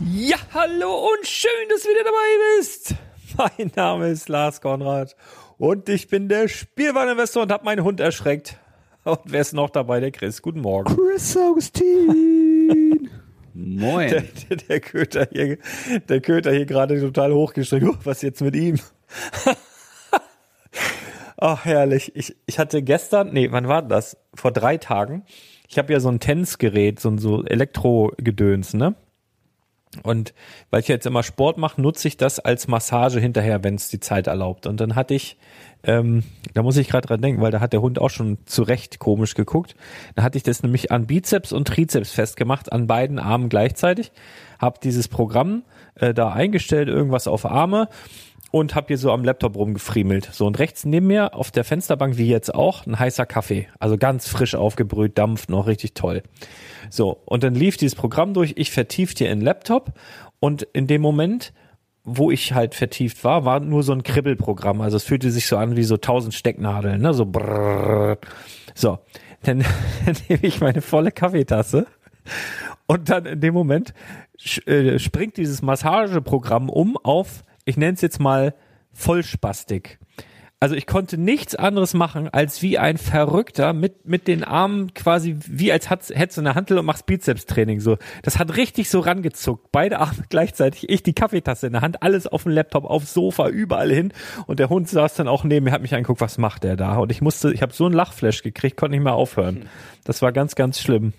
Ja, hallo und schön, dass du wieder dabei bist. Mein Name ist Lars Konrad und ich bin der Spielwareninvestor und habe meinen Hund erschreckt. Und wer ist noch dabei? Der Chris. Guten Morgen. Chris Augustin. Moin. Der, der, der, Köter hier, der Köter hier gerade total hochgestreckt. Oh, was jetzt mit ihm? Ach, herrlich. Ich, ich hatte gestern, nee, wann war das? Vor drei Tagen. Ich habe ja so ein Tänzgerät, so ein so Elektro-Gedöns, ne? Und weil ich jetzt immer Sport mache, nutze ich das als Massage hinterher, wenn es die Zeit erlaubt. Und dann hatte ich, ähm, da muss ich gerade dran denken, weil da hat der Hund auch schon zu Recht komisch geguckt. Da hatte ich das nämlich an Bizeps und Trizeps festgemacht, an beiden Armen gleichzeitig. Hab dieses Programm äh, da eingestellt, irgendwas auf Arme und habe hier so am Laptop rumgefriemelt. So und rechts neben mir auf der Fensterbank, wie jetzt auch, ein heißer Kaffee. Also ganz frisch aufgebrüht, dampft noch richtig toll. So, und dann lief dieses Programm durch, ich vertiefte in den Laptop und in dem Moment, wo ich halt vertieft war, war nur so ein Kribbelprogramm. Also es fühlte sich so an wie so tausend Stecknadeln, ne? So brrrr. So, dann, dann nehme ich meine volle Kaffeetasse und dann in dem Moment äh, springt dieses Massageprogramm um auf ich nenne es jetzt mal Vollspastik. Also ich konnte nichts anderes machen, als wie ein Verrückter mit, mit den Armen quasi, wie als hättest du eine Handel und machst Bizeps-Training so. Das hat richtig so rangezuckt. Beide Arme gleichzeitig, ich die Kaffeetasse in der Hand, alles auf dem Laptop, aufs Sofa, überall hin. Und der Hund saß dann auch neben mir, hat mich angeguckt, was macht der da? Und ich musste, ich habe so einen Lachflash gekriegt, konnte nicht mehr aufhören. Das war ganz, ganz schlimm.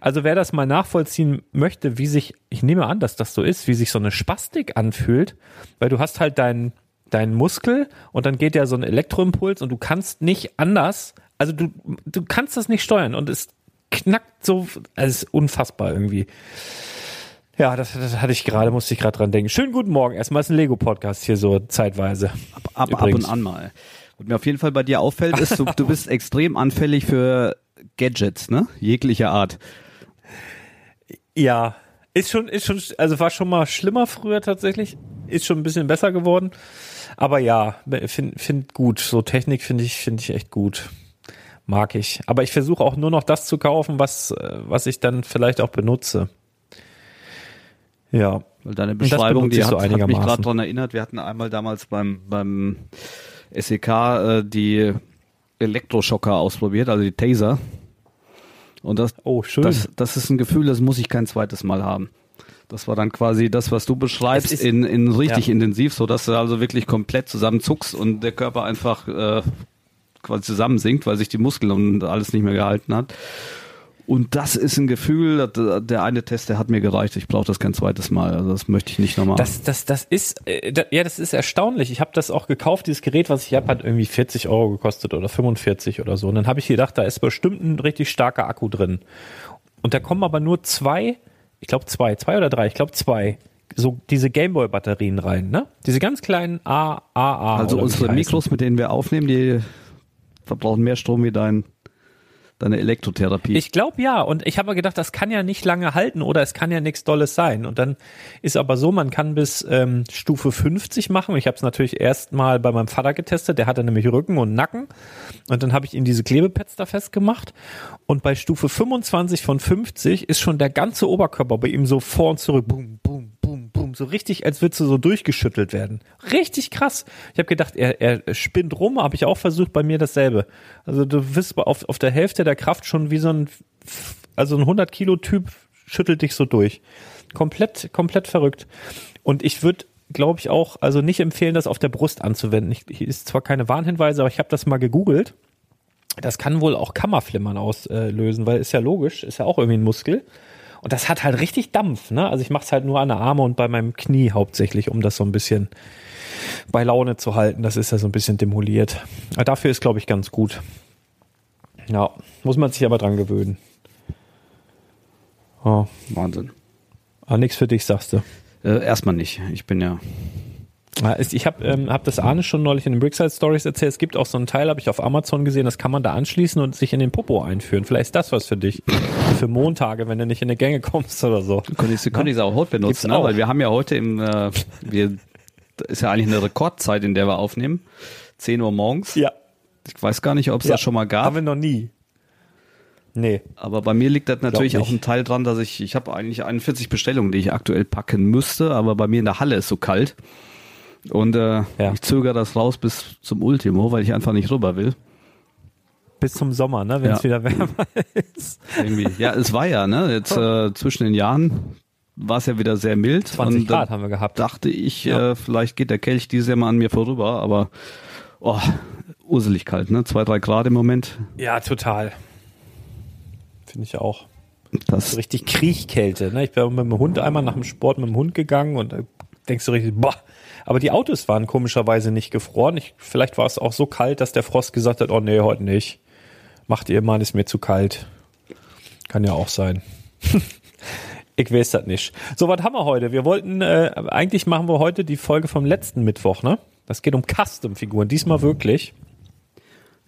Also wer das mal nachvollziehen möchte, wie sich, ich nehme an, dass das so ist, wie sich so eine Spastik anfühlt, weil du hast halt deinen deinen Muskel und dann geht ja so ein Elektroimpuls und du kannst nicht anders, also du, du kannst das nicht steuern und es knackt so, also es ist unfassbar irgendwie. Ja, das, das hatte ich gerade, musste ich gerade dran denken. Schönen guten Morgen. Erstmal ist ein Lego-Podcast hier so zeitweise. Ab, ab, ab und an mal. Was mir auf jeden Fall bei dir auffällt, ist, du, du bist extrem anfällig für Gadgets, ne? Jeglicher Art. Ja, ist schon, ist schon, also war schon mal schlimmer früher tatsächlich. Ist schon ein bisschen besser geworden. Aber ja, find, find gut. So Technik finde ich, finde ich echt gut. Mag ich. Aber ich versuche auch nur noch das zu kaufen, was, äh, was ich dann vielleicht auch benutze. Ja. Weil deine Beschreibung, die hat, so hat mich gerade daran erinnert, wir hatten einmal damals beim, beim SEK äh, die Elektroschocker ausprobiert, also die Taser. Und das, Oh, schön. das, das ist ein Gefühl, das muss ich kein zweites Mal haben. Das war dann quasi das, was du beschreibst, in, in richtig Ja. intensiv, so dass du also wirklich komplett zusammenzuckst und der Körper einfach äh, quasi zusammensinkt, weil sich die Muskeln und alles nicht mehr gehalten hat. Und das ist ein Gefühl, der der eine Test, der hat mir gereicht. Ich brauche das kein zweites Mal. Also das möchte ich nicht nochmal. Das, das, das ist, äh, da, ja, das ist erstaunlich. Ich habe das auch gekauft, dieses Gerät, was ich habe, hat irgendwie 40 Euro gekostet oder 45 oder so. Und dann habe ich gedacht, da ist bestimmt ein richtig starker Akku drin. Und da kommen aber nur zwei, ich glaube zwei, zwei oder drei, ich glaube zwei, so diese Gameboy-Batterien rein, ne? Diese ganz kleinen A, A, A. also unsere. Mikros, mit denen wir aufnehmen, die verbrauchen mehr Strom wie dein, deine Elektrotherapie. Ich glaube ja. Und ich habe gedacht, das kann ja nicht lange halten oder es kann ja nichts Dolles sein. Und dann ist aber so, man kann bis ähm, Stufe 50 machen. Ich habe es natürlich erst mal bei meinem Vater getestet. Der hatte nämlich Rücken und Nacken. Und dann habe ich ihn diese Klebepads da festgemacht. Und bei Stufe 25 von 50 ist schon der ganze Oberkörper bei ihm so vor und zurück. Boom. So richtig, als würdest du so durchgeschüttelt werden. Richtig krass. Ich habe gedacht, er, er spinnt rum, habe ich auch versucht, bei mir dasselbe. Also du bist auf, auf der Hälfte der Kraft schon wie so ein, also ein 100 Kilo Typ schüttelt dich so durch. Komplett, komplett verrückt. Und ich würde, glaube ich, auch, also nicht empfehlen, das auf der Brust anzuwenden. Ich, hier ist zwar keine Warnhinweise, aber ich habe das mal gegoogelt. Das kann wohl auch Kammerflimmern auslösen, weil ist ja logisch, ist ja auch irgendwie ein Muskel. Und das hat halt richtig Dampf, ne? Also ich mache es halt nur an der Arme und bei meinem Knie hauptsächlich, um das so ein bisschen bei Laune zu halten. Das ist ja so ein bisschen demoliert. Aber dafür ist, glaube ich, ganz gut. Ja, muss man sich aber dran gewöhnen. Oh, Wahnsinn. aber nichts für dich, sagst du. Äh, erstmal nicht. Ich bin ja. Ja, ist- Ich habe ähm, hab das Arne schon neulich in den Brickside Stories erzählt. Es gibt auch so einen Teil, habe ich auf Amazon gesehen, das kann man da anschließen und sich in den Popo einführen. Vielleicht ist das was für dich. Für Montage, wenn du nicht in die Gänge kommst oder so. Könnte ich, könnte ich es auch heute benutzen, ne? weil wir haben ja heute im, äh, wir, das ist ja eigentlich eine Rekordzeit, in der wir aufnehmen. 10 Uhr morgens. Ja. Ich weiß gar nicht, ob es das schon mal gab. Haben wir noch nie. Nee. Aber bei mir liegt das natürlich auch ein Teil dran, dass ich, ich habe eigentlich 41 Bestellungen, die ich aktuell packen müsste, aber bei mir in der Halle ist so kalt. Und äh, Ja. ich zögere das raus bis zum Ultimo, weil ich einfach nicht rüber will. Bis zum Sommer, ne? Wenn es Ja. wieder wärmer ist. Irgendwie. Ja, es war ja, ne? Jetzt äh, zwischen den Jahren war es ja wieder sehr mild. 20 und, Grad äh, haben wir gehabt. dachte ich, Ja. äh, vielleicht geht der Kelch dieses Jahr mal an mir vorüber, aber oh, urselig kalt, ne? Zwei, drei Grad im Moment. Ja, total. Finde ich auch. Das So richtig Kriechkälte. Ne? Ich bin mit dem Hund einmal nach dem Sport mit dem Hund gegangen und da denkst du richtig, boah. Aber die Autos waren komischerweise nicht gefroren. Ich, vielleicht war es auch so kalt, dass der Frost gesagt hat, oh nee, heute nicht. Macht ihr mal, ist mir zu kalt. Kann ja auch sein. ich weiß das nicht. So, was haben wir heute? Wir wollten, äh, eigentlich machen wir heute die Folge vom letzten Mittwoch, ne? Das geht um Custom-Figuren. Diesmal wirklich.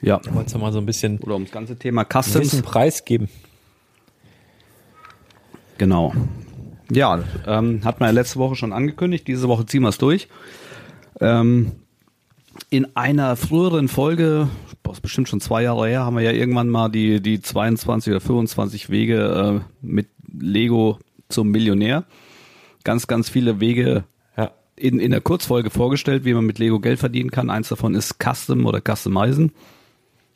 ja. Wolltest du mal so ein bisschen Oder ums ganze Thema Wissen Customs. preisgeben? Genau. Ja, ähm, hat man ja letzte Woche schon angekündigt. Diese Woche ziehen wir es durch. Ähm, in einer früheren Folge, boah, bestimmt schon zwei Jahre her, haben wir ja irgendwann mal die, die 22 oder 25 Wege äh, mit Lego zum Millionär. Ganz, ganz viele Wege Ja. in, in der Kurzfolge vorgestellt, wie man mit Lego Geld verdienen kann. Eins davon ist Custom oder Customizen.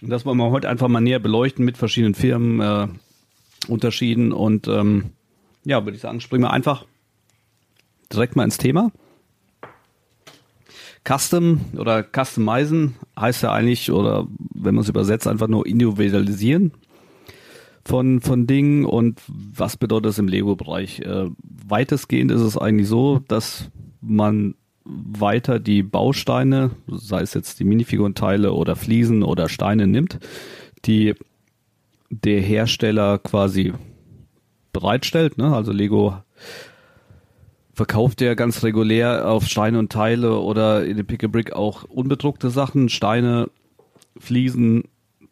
Und das wollen wir heute einfach mal näher beleuchten mit verschiedenen Firmen, äh, Unterschieden und ähm, ja, würde ich sagen, springen wir einfach direkt mal ins Thema. Custom oder Customizen heißt ja eigentlich, oder wenn man es übersetzt, einfach nur individualisieren von, von Dingen und was bedeutet das im Lego-Bereich? Äh, weitestgehend ist es eigentlich so, dass man weiter die Bausteine, sei es jetzt die Minifigurenteile oder Fliesen oder Steine nimmt, die der Hersteller quasi bereitstellt. Ne? Also Lego verkauft ja ganz regulär auf Steine und Teile oder in dem Pick a Brick auch unbedruckte Sachen, Steine, Fliesen,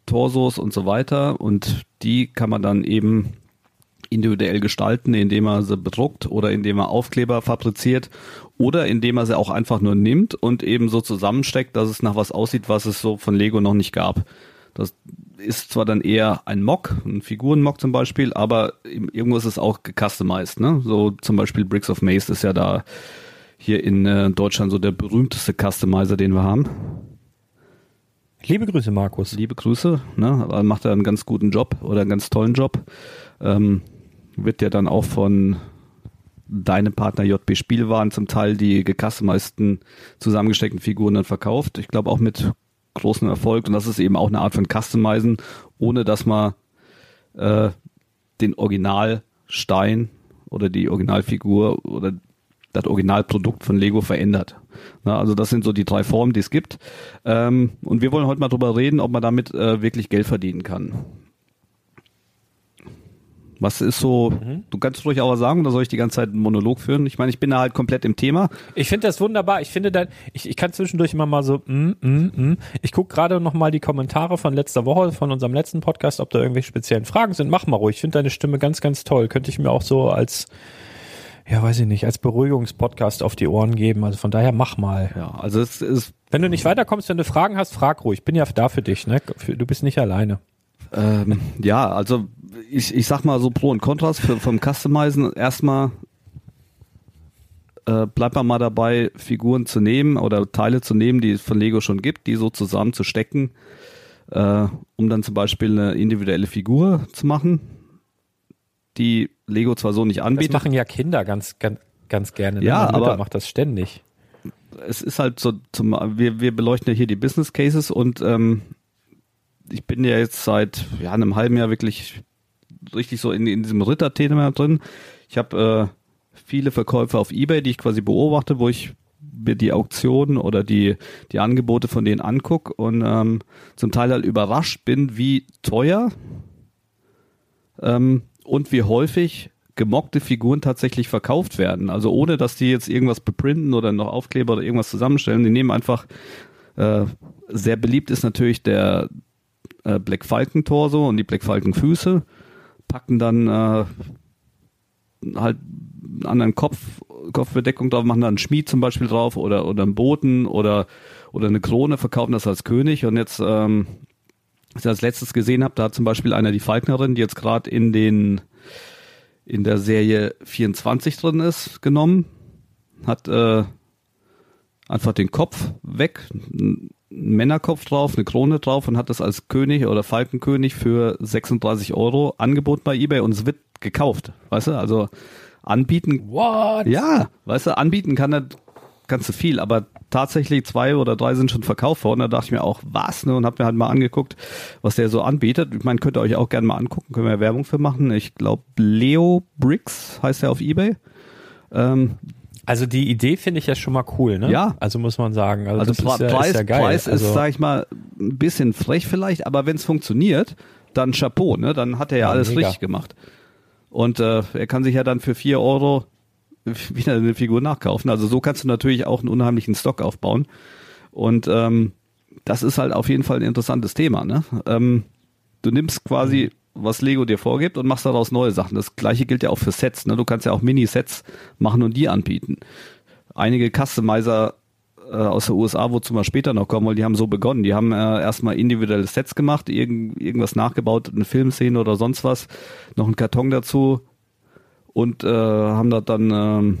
Torsos und so weiter. Und die kann man dann eben individuell gestalten, indem er sie bedruckt oder indem er Aufkleber fabriziert oder indem er sie auch einfach nur nimmt und eben so zusammensteckt, dass es nach was aussieht, was es so von Lego noch nicht gab. Das ist zwar dann eher ein Mock, ein Figurenmock zum Beispiel, aber irgendwo ist es auch gecustomized. Ne? So zum Beispiel Bricks of Maze ist ja da hier in äh, Deutschland so der berühmteste Customizer, den wir haben. Liebe Grüße, Markus. Liebe Grüße. Ne? Macht er einen ganz guten Job oder einen ganz tollen Job. Ähm, wird ja dann auch von deinem Partner JB Spielwaren zum Teil die gecustomizeden zusammengesteckten Figuren dann verkauft. Ich glaube auch mit großem Erfolg und das ist eben auch eine Art von Customizen, ohne dass man äh, den Originalstein oder die Originalfigur oder das Originalprodukt von Lego verändert. Na, also das sind so die drei Formen, die es gibt. Ähm, und wir wollen heute mal drüber reden, ob man damit äh, wirklich Geld verdienen kann. Was ist so, mhm. du kannst ruhig auch sagen oder soll ich die ganze Zeit einen Monolog führen? Ich meine, ich bin da halt komplett im Thema. Ich finde das wunderbar. Ich finde dann, ich, ich kann zwischendurch immer mal so, mm, mm, mm. ich gucke gerade noch mal die Kommentare von letzter Woche, von unserem letzten Podcast, ob da irgendwelche speziellen Fragen sind. Mach mal ruhig. Ich finde deine Stimme ganz, ganz toll. Könnte ich mir auch so als, ja, weiß ich nicht, als Beruhigungspodcast auf die Ohren geben. Also von daher mach mal. Ja, also es ist. Wenn du nicht weiterkommst, wenn du Fragen hast, frag ruhig. Ich bin ja da für dich, ne? Du bist nicht alleine. Ähm, ja, also ich, ich sag mal so Pro und Kontras für, vom Customizen. Erstmal äh, bleibt man mal dabei, Figuren zu nehmen oder Teile zu nehmen, die es von Lego schon gibt, die so zusammen zu stecken, äh, um dann zum Beispiel eine individuelle Figur zu machen, die Lego zwar so nicht anbietet. Das machen ja Kinder ganz, ganz, ganz gerne. Ne? Ja, aber macht das ständig. Es ist halt so, zum, wir, wir beleuchten ja hier die Business Cases und ähm, ich bin ja jetzt seit ja, einem halben Jahr wirklich richtig so in, in diesem Ritter-Thema drin. Ich habe äh, viele Verkäufe auf Ebay, die ich quasi beobachte, wo ich mir die Auktionen oder die, die Angebote von denen anguck und ähm, zum Teil halt überrascht bin, wie teuer ähm, und wie häufig gemockte Figuren tatsächlich verkauft werden. Also ohne, dass die jetzt irgendwas beprinten oder noch Aufkleber oder irgendwas zusammenstellen. Die nehmen einfach, äh, sehr beliebt ist natürlich der äh, Black Falcon Torso und die Black Falcon Füße packen dann äh, halt einen anderen Kopf, Kopfbedeckung drauf, machen dann einen Schmied zum Beispiel drauf oder, oder einen Boten oder, oder eine Krone, verkaufen das als König. Und jetzt, ähm, als ich als letztes gesehen habe, da hat zum Beispiel einer die Falknerin, die jetzt gerade in den in der Serie 24 drin ist, genommen, hat äh, einfach den Kopf weg, Männerkopf drauf, eine Krone drauf und hat das als König oder Falkenkönig für 36 Euro angeboten bei eBay und es wird gekauft. Weißt du, also anbieten. What? Ja, weißt du, anbieten kann er ganz so viel, aber tatsächlich zwei oder drei sind schon verkauft worden. Da dachte ich mir auch, was, ne? Und hab mir halt mal angeguckt, was der so anbietet. Ich meine, könnt ihr euch auch gerne mal angucken, können wir Werbung für machen. Ich glaube, Leo Bricks heißt er auf Ebay. Ähm, also die Idee finde ich ja schon mal cool, ne? Ja. Also muss man sagen. Also, also das ist ja, Preis, ist ja geil. Preis also ist, sag ich mal, ein bisschen frech vielleicht, aber wenn es funktioniert, dann Chapeau, ne? Dann hat er ja, ja alles mega. richtig gemacht. Und äh, er kann sich ja dann für vier Euro wieder eine Figur nachkaufen. Also so kannst du natürlich auch einen unheimlichen Stock aufbauen. Und ähm, das ist halt auf jeden Fall ein interessantes Thema, ne? Ähm, du nimmst quasi was Lego dir vorgibt und machst daraus neue Sachen. Das gleiche gilt ja auch für Sets. Ne? Du kannst ja auch Mini-Sets machen und die anbieten. Einige Customizer äh, aus der USA, wozu wir später noch kommen, weil die haben so begonnen. Die haben äh, erstmal individuelle Sets gemacht, irgend, irgendwas nachgebaut, eine Filmszene oder sonst was, noch einen Karton dazu und äh, haben da dann äh,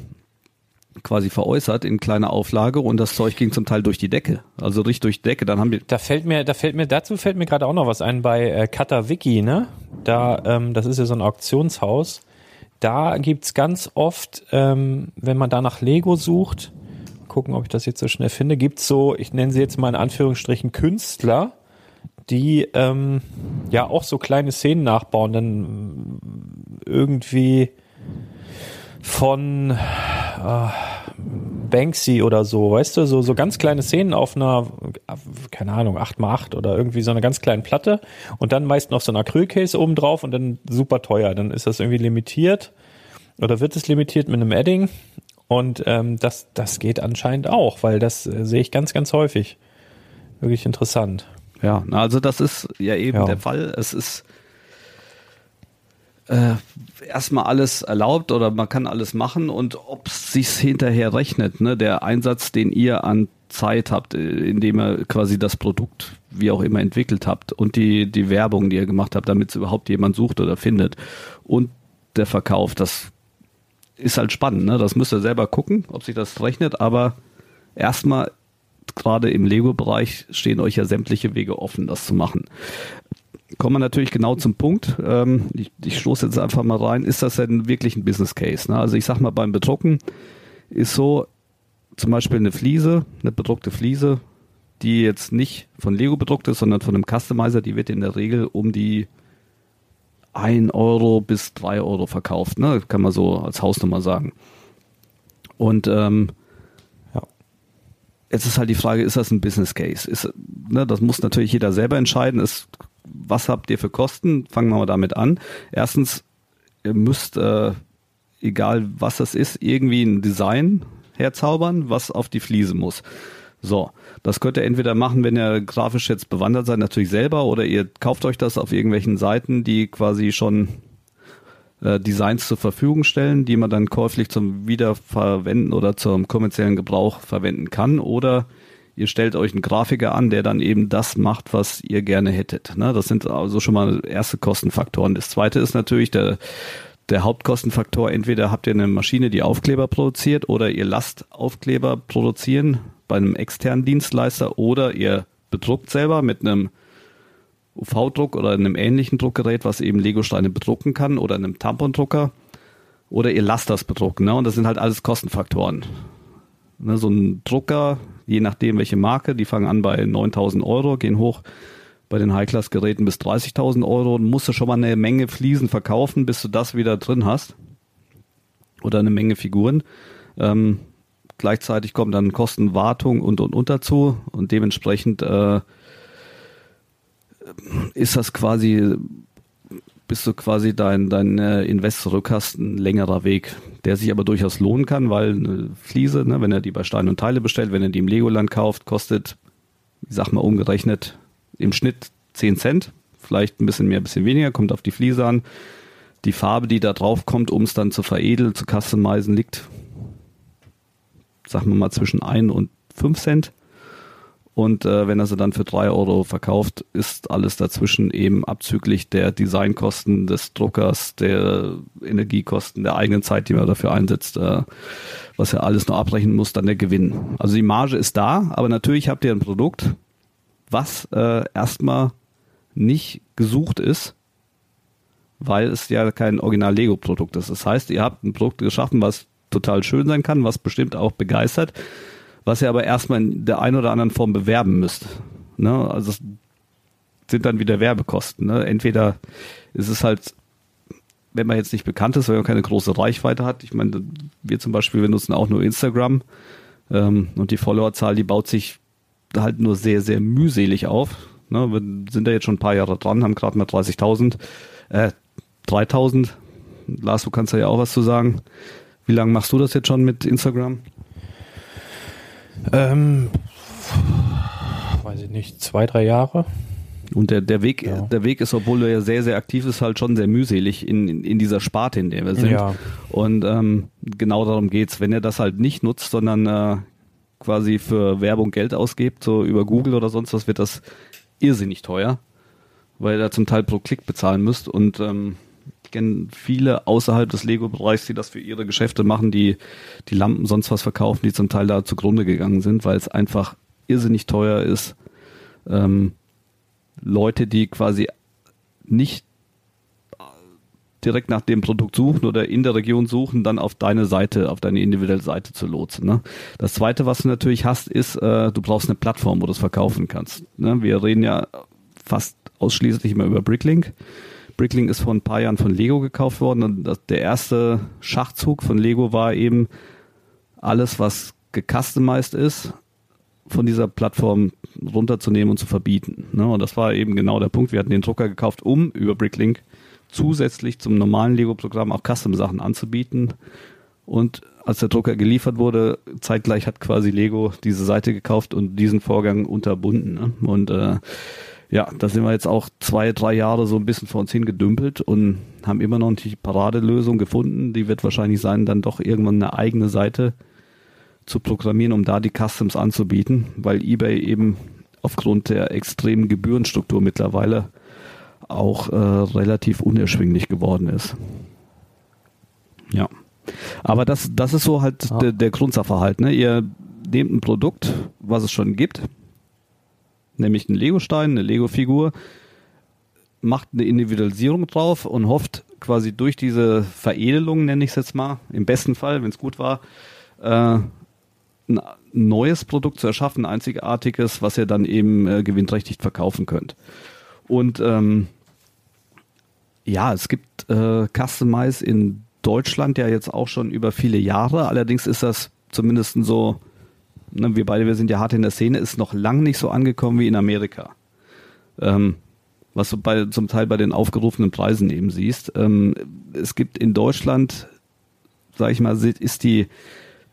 quasi veräußert in kleiner Auflage und das Zeug ging zum Teil durch die Decke, also richtig durch die Decke. Dann haben die Da fällt mir, da fällt mir, dazu fällt mir gerade auch noch was ein bei äh, Katawiki, ne? Da, ähm, das ist ja so ein Auktionshaus. Da gibt's ganz oft, ähm, wenn man da nach Lego sucht, gucken, ob ich das jetzt so schnell finde, gibt's so, ich nenne sie jetzt mal in Anführungsstrichen Künstler, die ähm, ja auch so kleine Szenen nachbauen, dann irgendwie von äh, Banksy oder so, weißt du, so, so ganz kleine Szenen auf einer, keine Ahnung, 8x8 oder irgendwie so einer ganz kleinen Platte und dann meist noch so ein Acrylcase oben drauf und dann super teuer. Dann ist das irgendwie limitiert oder wird es limitiert mit einem Edding und ähm, das, das geht anscheinend auch, weil das äh, sehe ich ganz, ganz häufig. Wirklich interessant. Ja, also das ist ja eben Ja. der Fall. Es ist äh, erstmal alles erlaubt oder man kann alles machen und ob es sich hinterher rechnet, ne, der Einsatz, den ihr an Zeit habt, äh, indem ihr quasi das Produkt wie auch immer entwickelt habt und die, die Werbung, die ihr gemacht habt, damit es überhaupt jemand sucht oder findet und der Verkauf, das ist halt spannend, ne? Das müsst ihr selber gucken, ob sich das rechnet, aber erstmal gerade im Lego-Bereich stehen euch ja sämtliche Wege offen, das zu machen. Kommen wir natürlich genau zum Punkt. Ähm, ich, ich stoße jetzt einfach mal rein. Ist das denn wirklich ein Business Case? Ne? Also ich sag mal, beim Bedrucken ist so zum Beispiel eine Fliese, eine bedruckte Fliese, die jetzt nicht von Lego bedruckt ist, sondern von einem Customizer, die wird in der Regel um die 1 Euro bis 3 Euro verkauft. Ne? Kann man so als Hausnummer sagen. Und ähm, Ja. Jetzt ist halt die Frage, ist das ein Business Case? Ist, ne, das muss natürlich jeder selber entscheiden. Ist, was habt ihr für Kosten? Fangen wir mal damit an. Erstens, ihr müsst, äh, egal was das ist, irgendwie ein Design herzaubern, was auf die Fliese muss. So, das könnt ihr entweder machen, wenn ihr grafisch jetzt bewandert seid, natürlich selber, oder ihr kauft euch das auf irgendwelchen Seiten, die quasi schon äh, Designs zur Verfügung stellen, die man dann käuflich zum Wiederverwenden oder zum kommerziellen Gebrauch verwenden kann. Oder ihr stellt euch einen Grafiker an, der dann eben das macht, was ihr gerne hättet. Ne? Das sind also schon mal erste Kostenfaktoren. Das zweite ist natürlich der, der Hauptkostenfaktor. Entweder habt ihr eine Maschine, die Aufkleber produziert oder ihr lasst Aufkleber produzieren bei einem externen Dienstleister oder ihr bedruckt selber mit einem UV-Druck oder einem ähnlichen Druckgerät, was eben Legosteine bedrucken kann oder einem Tampondrucker oder ihr lasst das bedrucken. Ne? Und das sind halt alles Kostenfaktoren. Ne, so ein Drucker, je nachdem welche Marke, die fangen an bei 9000 Euro, gehen hoch bei den High-Class-Geräten bis 30.000 Euro und musst du schon mal eine Menge Fliesen verkaufen, bis du das wieder drin hast. Oder eine Menge Figuren. Ähm, gleichzeitig kommen dann Kosten Wartung und und und dazu und dementsprechend äh, ist das quasi, bist du quasi dein, dein äh, Invest zurück hast, ein längerer Weg, der sich aber durchaus lohnen kann, weil eine Fliese, ne, wenn er die bei Stein und Teile bestellt, wenn er die im Legoland kauft, kostet, ich sag mal umgerechnet, im Schnitt 10 Cent, vielleicht ein bisschen mehr, ein bisschen weniger, kommt auf die Fliese an. Die Farbe, die da drauf kommt, um es dann zu veredeln, zu customizen, liegt, sagen wir mal, zwischen 1 und 5 Cent. Und äh, wenn er sie dann für drei Euro verkauft, ist alles dazwischen eben abzüglich der Designkosten des Druckers, der Energiekosten, der eigenen Zeit, die man dafür einsetzt, äh, was er alles noch abrechnen muss, dann der Gewinn. Also die Marge ist da, aber natürlich habt ihr ein Produkt, was äh, erstmal nicht gesucht ist, weil es ja kein Original-Lego-Produkt ist. Das heißt, ihr habt ein Produkt geschaffen, was total schön sein kann, was bestimmt auch begeistert, was ihr aber erstmal in der einen oder anderen Form bewerben müsst. Ne? Also es sind dann wieder Werbekosten. Ne? Entweder ist es halt, wenn man jetzt nicht bekannt ist, wenn man keine große Reichweite hat, ich meine, wir zum Beispiel, wir nutzen auch nur Instagram ähm, und die Followerzahl, die baut sich halt nur sehr, sehr mühselig auf. Ne? Wir sind da jetzt schon ein paar Jahre dran, haben gerade mal 30.000, äh, 3.000. Lars, du kannst da ja auch was zu sagen. Wie lange machst du das jetzt schon mit Instagram? Ähm, weiß ich nicht, zwei, drei Jahre. Und der, der Weg, Ja. der Weg ist, obwohl du ja sehr, sehr aktiv ist, halt schon sehr mühselig in, in, in dieser Sparte, in der wir sind. Ja. Und ähm, genau darum geht's. Wenn ihr das halt nicht nutzt, sondern äh, quasi für Werbung Geld ausgebt, so über Google oder sonst was, wird das irrsinnig teuer, weil ihr da zum Teil pro Klick bezahlen müsst. Und ähm, Ich kenne viele außerhalb des Lego-Bereichs, die das für ihre Geschäfte machen, die die Lampen sonst was verkaufen, die zum Teil da zugrunde gegangen sind, weil es einfach irrsinnig teuer ist. Ähm, Leute, die quasi nicht direkt nach dem Produkt suchen oder in der Region suchen, dann auf deine Seite, auf deine individuelle Seite zu lotsen. Ne? Das zweite, was du natürlich hast, ist, äh, du brauchst eine Plattform, wo du es verkaufen kannst. Ne? Wir reden ja fast ausschließlich immer über Bricklink. Bricklink ist vor ein paar Jahren von Lego gekauft worden und der erste Schachzug von Lego war eben alles, was gecustomized ist, von dieser Plattform runterzunehmen und zu verbieten. Ne? Und das war eben genau der Punkt. Wir hatten den Drucker gekauft, um über Bricklink zusätzlich zum normalen Lego-Programm auch Custom-Sachen anzubieten. Und als der Drucker geliefert wurde, zeitgleich hat quasi Lego diese Seite gekauft und diesen Vorgang unterbunden. Ne? Und äh, ja, da sind wir jetzt auch zwei, drei Jahre so ein bisschen vor uns hingedümpelt und haben immer noch nicht die Paradelösung gefunden. Die wird wahrscheinlich sein, dann doch irgendwann eine eigene Seite zu programmieren, um da die Customs anzubieten, weil eBay eben aufgrund der extremen Gebührenstruktur mittlerweile auch äh, relativ unerschwinglich geworden ist. Ja. Aber das, das ist so halt ja. der, der Grundsachverhalt. Ne? Ihr nehmt ein Produkt, was es schon gibt, nämlich einen Lego-Stein, eine Lego-Figur, macht eine Individualisierung drauf und hofft quasi durch diese Veredelung, nenne ich es jetzt mal, im besten Fall, wenn es gut war, äh, ein neues Produkt zu erschaffen, ein einzigartiges, was ihr dann eben äh, gewinnträchtig verkaufen könnt. Und ähm, ja, es gibt äh, Customize in Deutschland ja jetzt auch schon über viele Jahre. Allerdings ist das zumindest so, ne, wir beide, wir sind ja hart in der Szene, ist noch lang nicht so angekommen wie in Amerika. Ähm, was du bei, zum Teil bei den aufgerufenen Preisen eben siehst. Ähm, es gibt in Deutschland, sag ich mal, ist die,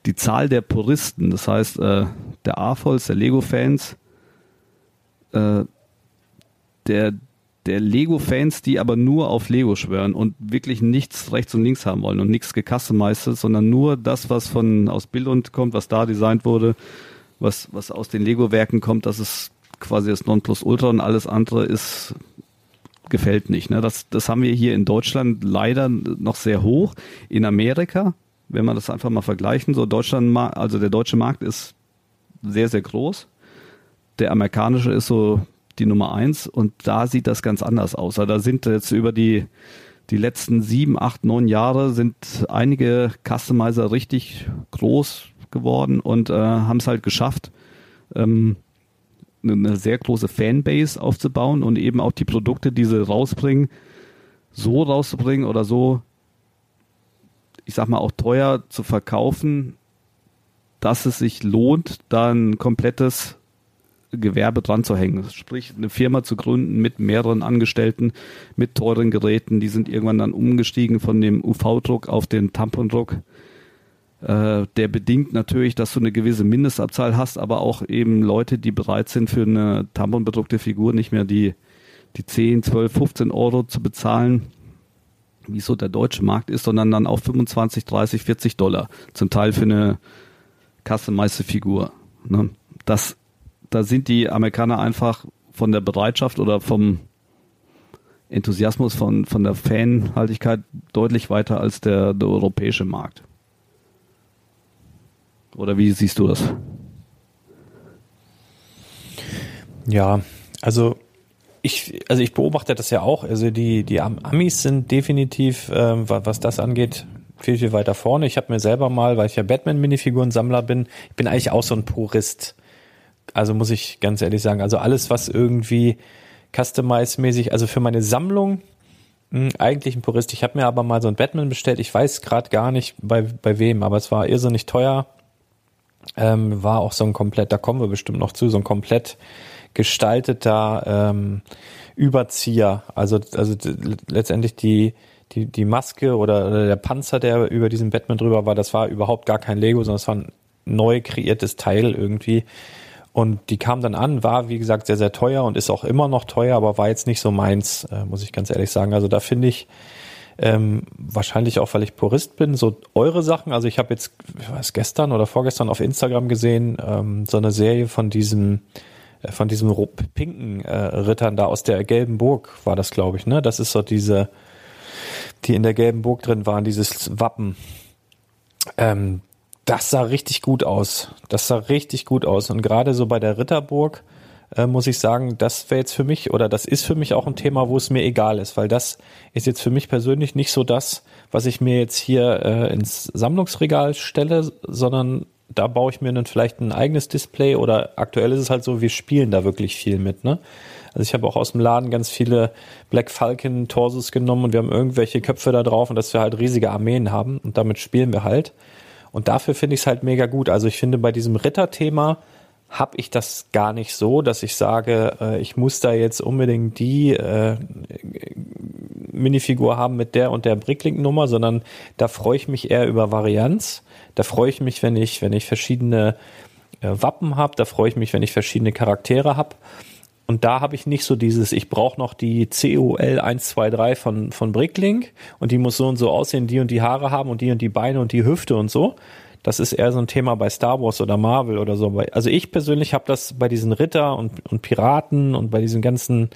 die Zahl der Puristen, das heißt äh, der AFOLs, der Lego-Fans, äh, der, der Lego-Fans, die aber nur auf Lego schwören und wirklich nichts rechts und links haben wollen und nichts gecustomized, sondern nur das, was von aus Billund kommt, was da designt wurde, was, was aus den Lego-Werken kommt, das ist quasi das Nonplusultra und alles andere ist gefällt nicht. Ne? Das, das haben wir hier in Deutschland leider noch sehr hoch. In Amerika, wenn man das einfach mal vergleichen, so Deutschland, also der deutsche Markt ist sehr, sehr groß. Der amerikanische ist so die Nummer eins und da sieht das ganz anders aus. Also da sind jetzt über die, die letzten sieben, acht, neun Jahre sind einige Customizer richtig groß geworden und äh, haben es halt geschafft, ähm, eine sehr große Fanbase aufzubauen und eben auch die Produkte, die sie rausbringen, so rauszubringen oder so, ich sag mal, auch teuer zu verkaufen, dass es sich lohnt, da ein komplettes Gewerbe dran zu hängen. Sprich, eine Firma zu gründen mit mehreren Angestellten, mit teuren Geräten. Die sind irgendwann dann umgestiegen von dem UV-Druck auf den Tampondruck. Äh, der bedingt natürlich, dass du eine gewisse Mindestabzahl hast, aber auch eben Leute, die bereit sind für eine tamponbedruckte Figur nicht mehr die, die 10, 12, 15 Euro zu bezahlen, wie so der deutsche Markt ist, sondern dann auch 25, 30, 40 Dollar, zum Teil für eine customized Figur. Ne? Das da sind die Amerikaner einfach von der Bereitschaft oder vom Enthusiasmus von, von der Fanhaltigkeit deutlich weiter als der, der europäische Markt. Oder wie siehst du das? Ja, also ich, also ich beobachte das ja auch. Also die, die Amis sind definitiv, ähm, was das angeht, viel, viel weiter vorne. Ich habe mir selber mal, weil ich ja Batman-Minifiguren-Sammler bin, ich bin eigentlich auch so ein Purist. Also muss ich ganz ehrlich sagen, also alles, was irgendwie customize-mäßig, also für meine Sammlung hm, eigentlich ein Purist. Ich habe mir aber mal so ein Batman bestellt. Ich weiß gerade gar nicht bei, bei wem, aber es war irrsinnig teuer. Ähm, war auch so ein komplett, da kommen wir bestimmt noch zu, so ein komplett gestalteter ähm, Überzieher. Also, also letztendlich die, die, die Maske oder, oder der Panzer, der über diesen Batman drüber war, das war überhaupt gar kein Lego, sondern es war ein neu kreiertes Teil irgendwie. Und die kam dann an, war wie gesagt sehr, sehr teuer und ist auch immer noch teuer, aber war jetzt nicht so meins, äh, muss ich ganz ehrlich sagen. Also da finde ich, ähm, wahrscheinlich auch, weil ich Purist bin, so eure Sachen. Also ich habe jetzt, ich weiß, gestern oder vorgestern auf Instagram gesehen, ähm, so eine Serie von diesem, äh, von diesem pinken äh, Rittern da aus der gelben Burg war das, glaube ich, ne? Das ist so diese, die in der gelben Burg drin waren, dieses Wappen. Ähm, das sah richtig gut aus. Das sah richtig gut aus. Und gerade so bei der Ritterburg äh, muss ich sagen, das wäre jetzt für mich oder das ist für mich auch ein Thema, wo es mir egal ist, weil das ist jetzt für mich persönlich nicht so das, was ich mir jetzt hier äh, ins Sammlungsregal stelle, sondern da baue ich mir dann vielleicht ein eigenes Display oder aktuell ist es halt so, wir spielen da wirklich viel mit, ne? Also ich habe auch aus dem Laden ganz viele Black Falcon Torsos genommen und wir haben irgendwelche Köpfe da drauf und dass wir halt riesige Armeen haben und damit spielen wir halt. Und dafür finde ich es halt mega gut. Also ich finde bei diesem Ritter-Thema habe ich das gar nicht so, dass ich sage, äh, ich muss da jetzt unbedingt die äh, Minifigur haben mit der und der Bricklink-Nummer, sondern da freue ich mich eher über Varianz. Da freue ich mich, wenn ich, wenn ich verschiedene äh, Wappen habe, da freue ich mich, wenn ich verschiedene Charaktere habe. Und da habe ich nicht so dieses, ich brauche noch die COL 123 von, von Bricklink und die muss so und so aussehen, die und die Haare haben und die und die Beine und die Hüfte und so. Das ist eher so ein Thema bei Star Wars oder Marvel oder so. Also ich persönlich habe das bei diesen Ritter und, und Piraten und bei diesen ganzen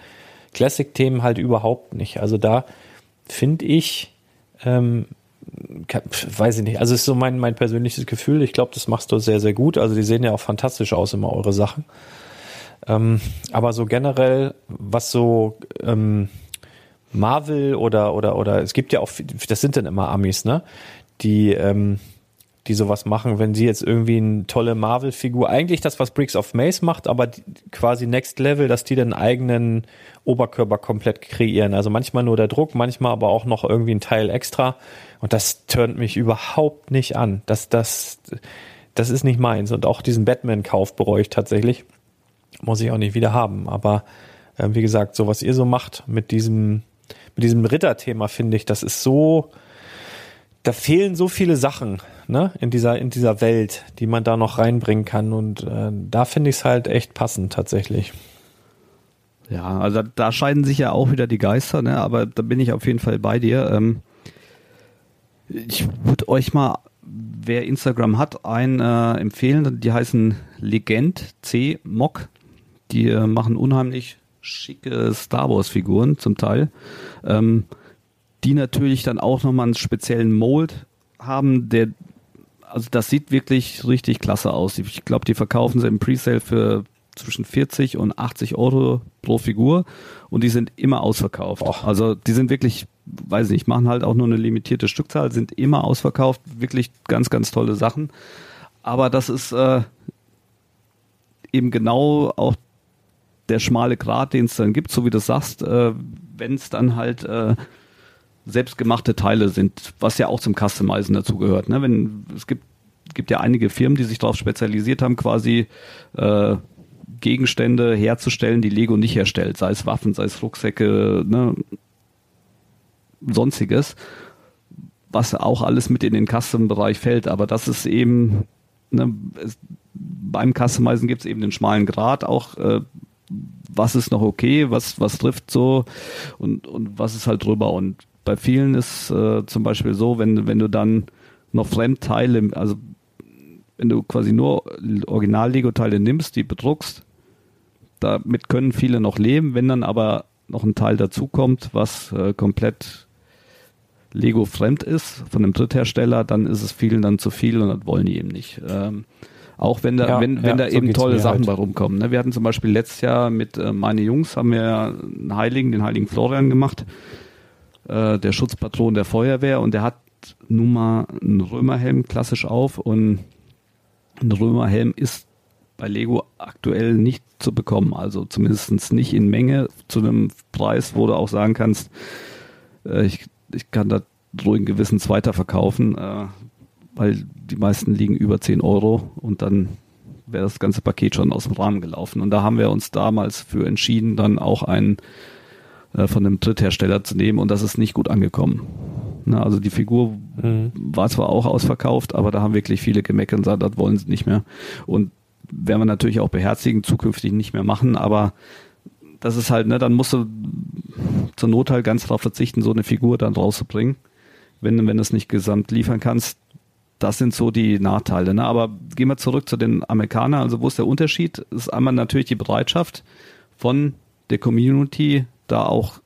Classic-Themen halt überhaupt nicht. Also da finde ich, ähm, weiß ich nicht, also ist so mein, mein persönliches Gefühl. Ich glaube, das machst du sehr, sehr gut. Also die sehen ja auch fantastisch aus, immer eure Sachen. Ähm, aber so generell, was so ähm, Marvel oder oder oder es gibt ja auch, das sind dann immer Amis, ne? Die ähm, die sowas machen, wenn sie jetzt irgendwie eine tolle Marvel-Figur, eigentlich das, was Bricks of Maze macht, aber quasi Next Level, dass die den eigenen Oberkörper komplett kreieren. Also manchmal nur der Druck, manchmal aber auch noch irgendwie ein Teil extra. Und das turnt mich überhaupt nicht an. Das, das, das ist nicht meins. Und auch diesen Batman-Kauf bereue ich tatsächlich muss ich auch nicht wieder haben. Aber äh, wie gesagt, so was ihr so macht mit diesem, mit diesem Ritterthema, finde ich, das ist so, da fehlen so viele Sachen, ne, in dieser, in dieser Welt, die man da noch reinbringen kann. Und äh, da finde ich es halt echt passend tatsächlich. Ja, also da, scheiden sich ja auch wieder die Geister, ne? aber da bin ich auf jeden Fall bei dir. Ähm, ich würde euch mal, wer Instagram hat, einen äh, empfehlen. Die heißen Legend C Mock. Die äh, machen unheimlich schicke Star Wars Figuren zum Teil, ähm, die natürlich dann auch nochmal einen speziellen Mold haben, der also das sieht wirklich richtig klasse aus. Ich glaube, die verkaufen sie im Presale für zwischen 40 und 80 Euro pro Figur und die sind immer ausverkauft. Oh. Also die sind wirklich, weiß nicht, machen halt auch nur eine limitierte Stückzahl, sind immer ausverkauft, wirklich ganz, ganz tolle Sachen. Aber das ist äh, eben genau auch der schmale Grat, den es dann gibt, so wie du sagst, äh, wenn es dann halt äh, selbstgemachte Teile sind, was ja auch zum Customizen dazu gehört. Ne? Wenn es gibt gibt ja einige Firmen, die sich darauf spezialisiert haben, quasi äh, Gegenstände herzustellen, die Lego nicht herstellt, sei es Waffen, sei es Rucksäcke, ne, sonstiges, was auch alles mit in den Custom-Bereich fällt. Aber das ist eben, ne, es, beim Customizen gibt es eben den schmalen Grad, auch äh, was ist noch okay, was, was trifft so und, und was ist halt drüber. Und bei vielen ist äh, zum Beispiel so, wenn, wenn du dann noch Fremdteile, also wenn du quasi nur Original-Lego-Teile nimmst, die bedruckst, damit können viele noch leben. Wenn dann aber noch ein Teil dazukommt, was äh, komplett Lego fremd ist von einem Dritthersteller, dann ist es vielen dann zu viel und das wollen die eben nicht. Ähm, auch wenn da, ja, wenn, wenn ja, da so eben tolle Sachen halt. bei rumkommen. Ne? Wir hatten zum Beispiel letztes Jahr mit äh, meine Jungs haben wir einen Heiligen, den Heiligen Florian gemacht, äh, der Schutzpatron der Feuerwehr und der hat nun mal einen Römerhelm klassisch auf und ein Römerhelm ist bei Lego aktuell nicht zu bekommen. Also zumindest nicht in Menge zu einem Preis, wo du auch sagen kannst, äh, ich, ich kann da ruhigen Gewissens weiterverkaufen. Äh, weil die meisten liegen über 10 Euro und dann wäre das ganze Paket schon aus dem Rahmen gelaufen. Und da haben wir uns damals für entschieden, dann auch einen äh, von einem Dritthersteller zu nehmen und das ist nicht gut angekommen. Na, also die Figur mhm. war zwar auch ausverkauft, aber da haben wirklich viele gemeckert und gesagt, das wollen sie nicht mehr. Und werden wir natürlich auch beherzigen, zukünftig nicht mehr machen, aber das ist halt, ne, dann musst du zur Not halt ganz darauf verzichten, so eine Figur dann rauszubringen. Wenn, wenn du es nicht gesamt liefern kannst, das sind so die Nachteile. Ne? Aber gehen wir zurück zu den Amerikanern. Also wo ist der Unterschied? Ist einmal natürlich die Bereitschaft von der Community, da auch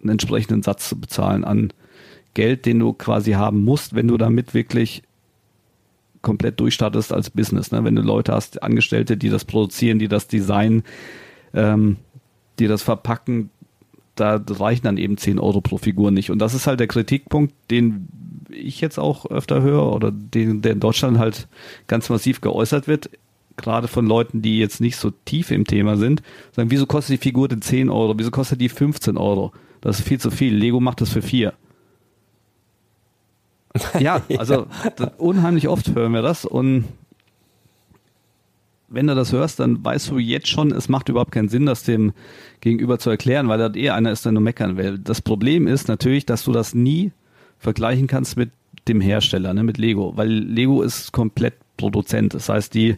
einen entsprechenden Satz zu bezahlen an Geld, den du quasi haben musst, wenn du damit wirklich komplett durchstartest als Business. Ne? Wenn du Leute hast, Angestellte, die das produzieren, die das designen, ähm, die das verpacken, da reichen dann eben 10 Euro pro Figur nicht. Und das ist halt der Kritikpunkt, den ich jetzt auch öfter höre oder den, der in Deutschland halt ganz massiv geäußert wird, gerade von Leuten, die jetzt nicht so tief im Thema sind, sagen, wieso kostet die Figur denn 10 Euro, wieso kostet die 15 Euro? Das ist viel zu viel. Lego macht das für vier. Ja, also unheimlich oft hören wir das und wenn du das hörst, dann weißt du jetzt schon, es macht überhaupt keinen Sinn, das dem Gegenüber zu erklären, weil da eh einer ist, der nur meckern will. Das Problem ist natürlich, dass du das nie vergleichen kannst mit dem Hersteller, ne, mit Lego, weil Lego ist komplett Produzent. Das heißt, die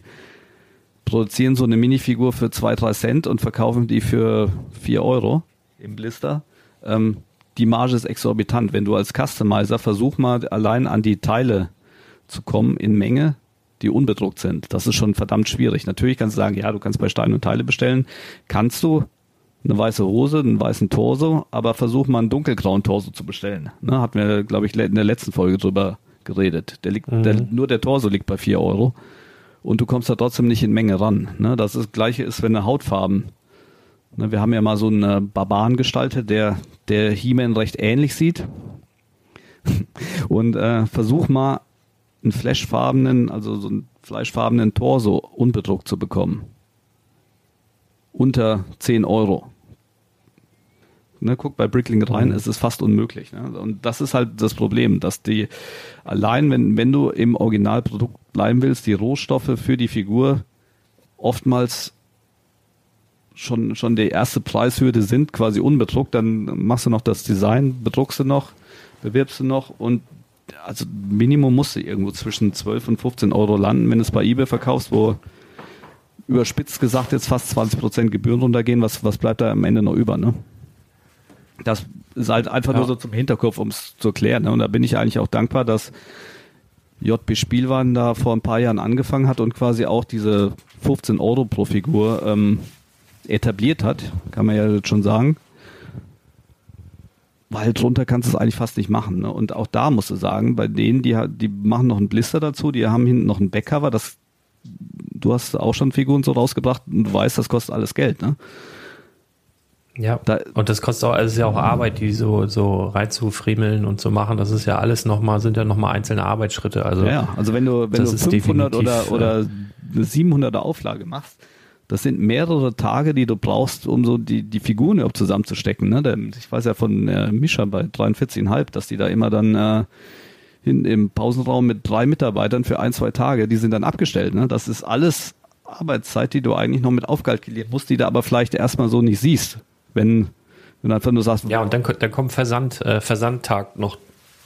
produzieren so eine Minifigur für zwei, drei Cent und verkaufen die für vier Euro im Blister. Ähm, die Marge ist exorbitant. Wenn du als Customizer versuch mal allein an die Teile zu kommen in Menge, die unbedruckt sind. Das ist schon verdammt schwierig. Natürlich kannst du sagen, ja, du kannst bei Stein und Teile bestellen. Kannst du eine weiße Hose, einen weißen Torso, aber versuch mal einen dunkelgrauen Torso zu bestellen. Ne, hatten wir, glaube ich, in der letzten Folge drüber geredet. Der liegt, mhm. der, nur der Torso liegt bei vier Euro und du kommst da trotzdem nicht in Menge ran. Ne, das, ist, gleiche ist, wenn eine Hautfarben Ne, wir haben ja mal so einen äh, Barbaren gestaltet, der, der He-Man recht ähnlich sieht. Und äh, versuch mal einen flashfarbenen, also so einen fleischfarbenen Torso unbedruckt zu bekommen. Unter 10 Euro. Ne, guck bei Brickling rein, mhm. es ist fast unmöglich. Ne? Und das ist halt das Problem, dass die allein, wenn, wenn du im Originalprodukt bleiben willst, die Rohstoffe für die Figur oftmals schon, schon die erste Preishürde sind, quasi unbedruckt, dann machst du noch das Design, bedruckst du noch, bewirbst du noch und also Minimum musst du irgendwo zwischen 12 und 15 Euro landen, wenn du es bei eBay verkaufst, wo überspitzt gesagt jetzt fast 20 Prozent Gebühren runtergehen, was, was bleibt da am Ende noch über, ne? Das ist halt einfach ja. nur so zum Hinterkopf, um es zu erklären. Ne? Und da bin ich eigentlich auch dankbar, dass JB Spielwaren da vor ein paar Jahren angefangen hat und quasi auch diese 15 Euro pro Figur ähm, etabliert hat, kann man ja jetzt schon sagen. Weil drunter kannst du es eigentlich fast nicht machen. Ne? Und auch da musst du sagen, bei denen, die, die machen noch einen Blister dazu, die haben hinten noch ein Backcover, das du hast auch schon Figuren so rausgebracht und du weißt, das kostet alles Geld, ne? Ja, da, und das kostet auch, also ist ja auch Arbeit, die so, so reinzufriemeln und zu machen. Das ist ja alles nochmal, sind ja nochmal einzelne Arbeitsschritte. Also, ja, also wenn du, wenn du 500 oder, oder eine 700er Auflage machst, das sind mehrere Tage, die du brauchst, um so die, die Figuren überhaupt zusammenzustecken. Ne? Ich weiß ja von äh, Mischa bei 43,5, dass die da immer dann äh, hin im Pausenraum mit drei Mitarbeitern für ein, zwei Tage, die sind dann abgestellt. Ne? Das ist alles Arbeitszeit, die du eigentlich noch mit aufkalkulieren musst, die du aber vielleicht erstmal so nicht siehst, wenn, wenn du einfach nur sagst. Ja, und dann, dann kommt Versand, äh, Versandtag noch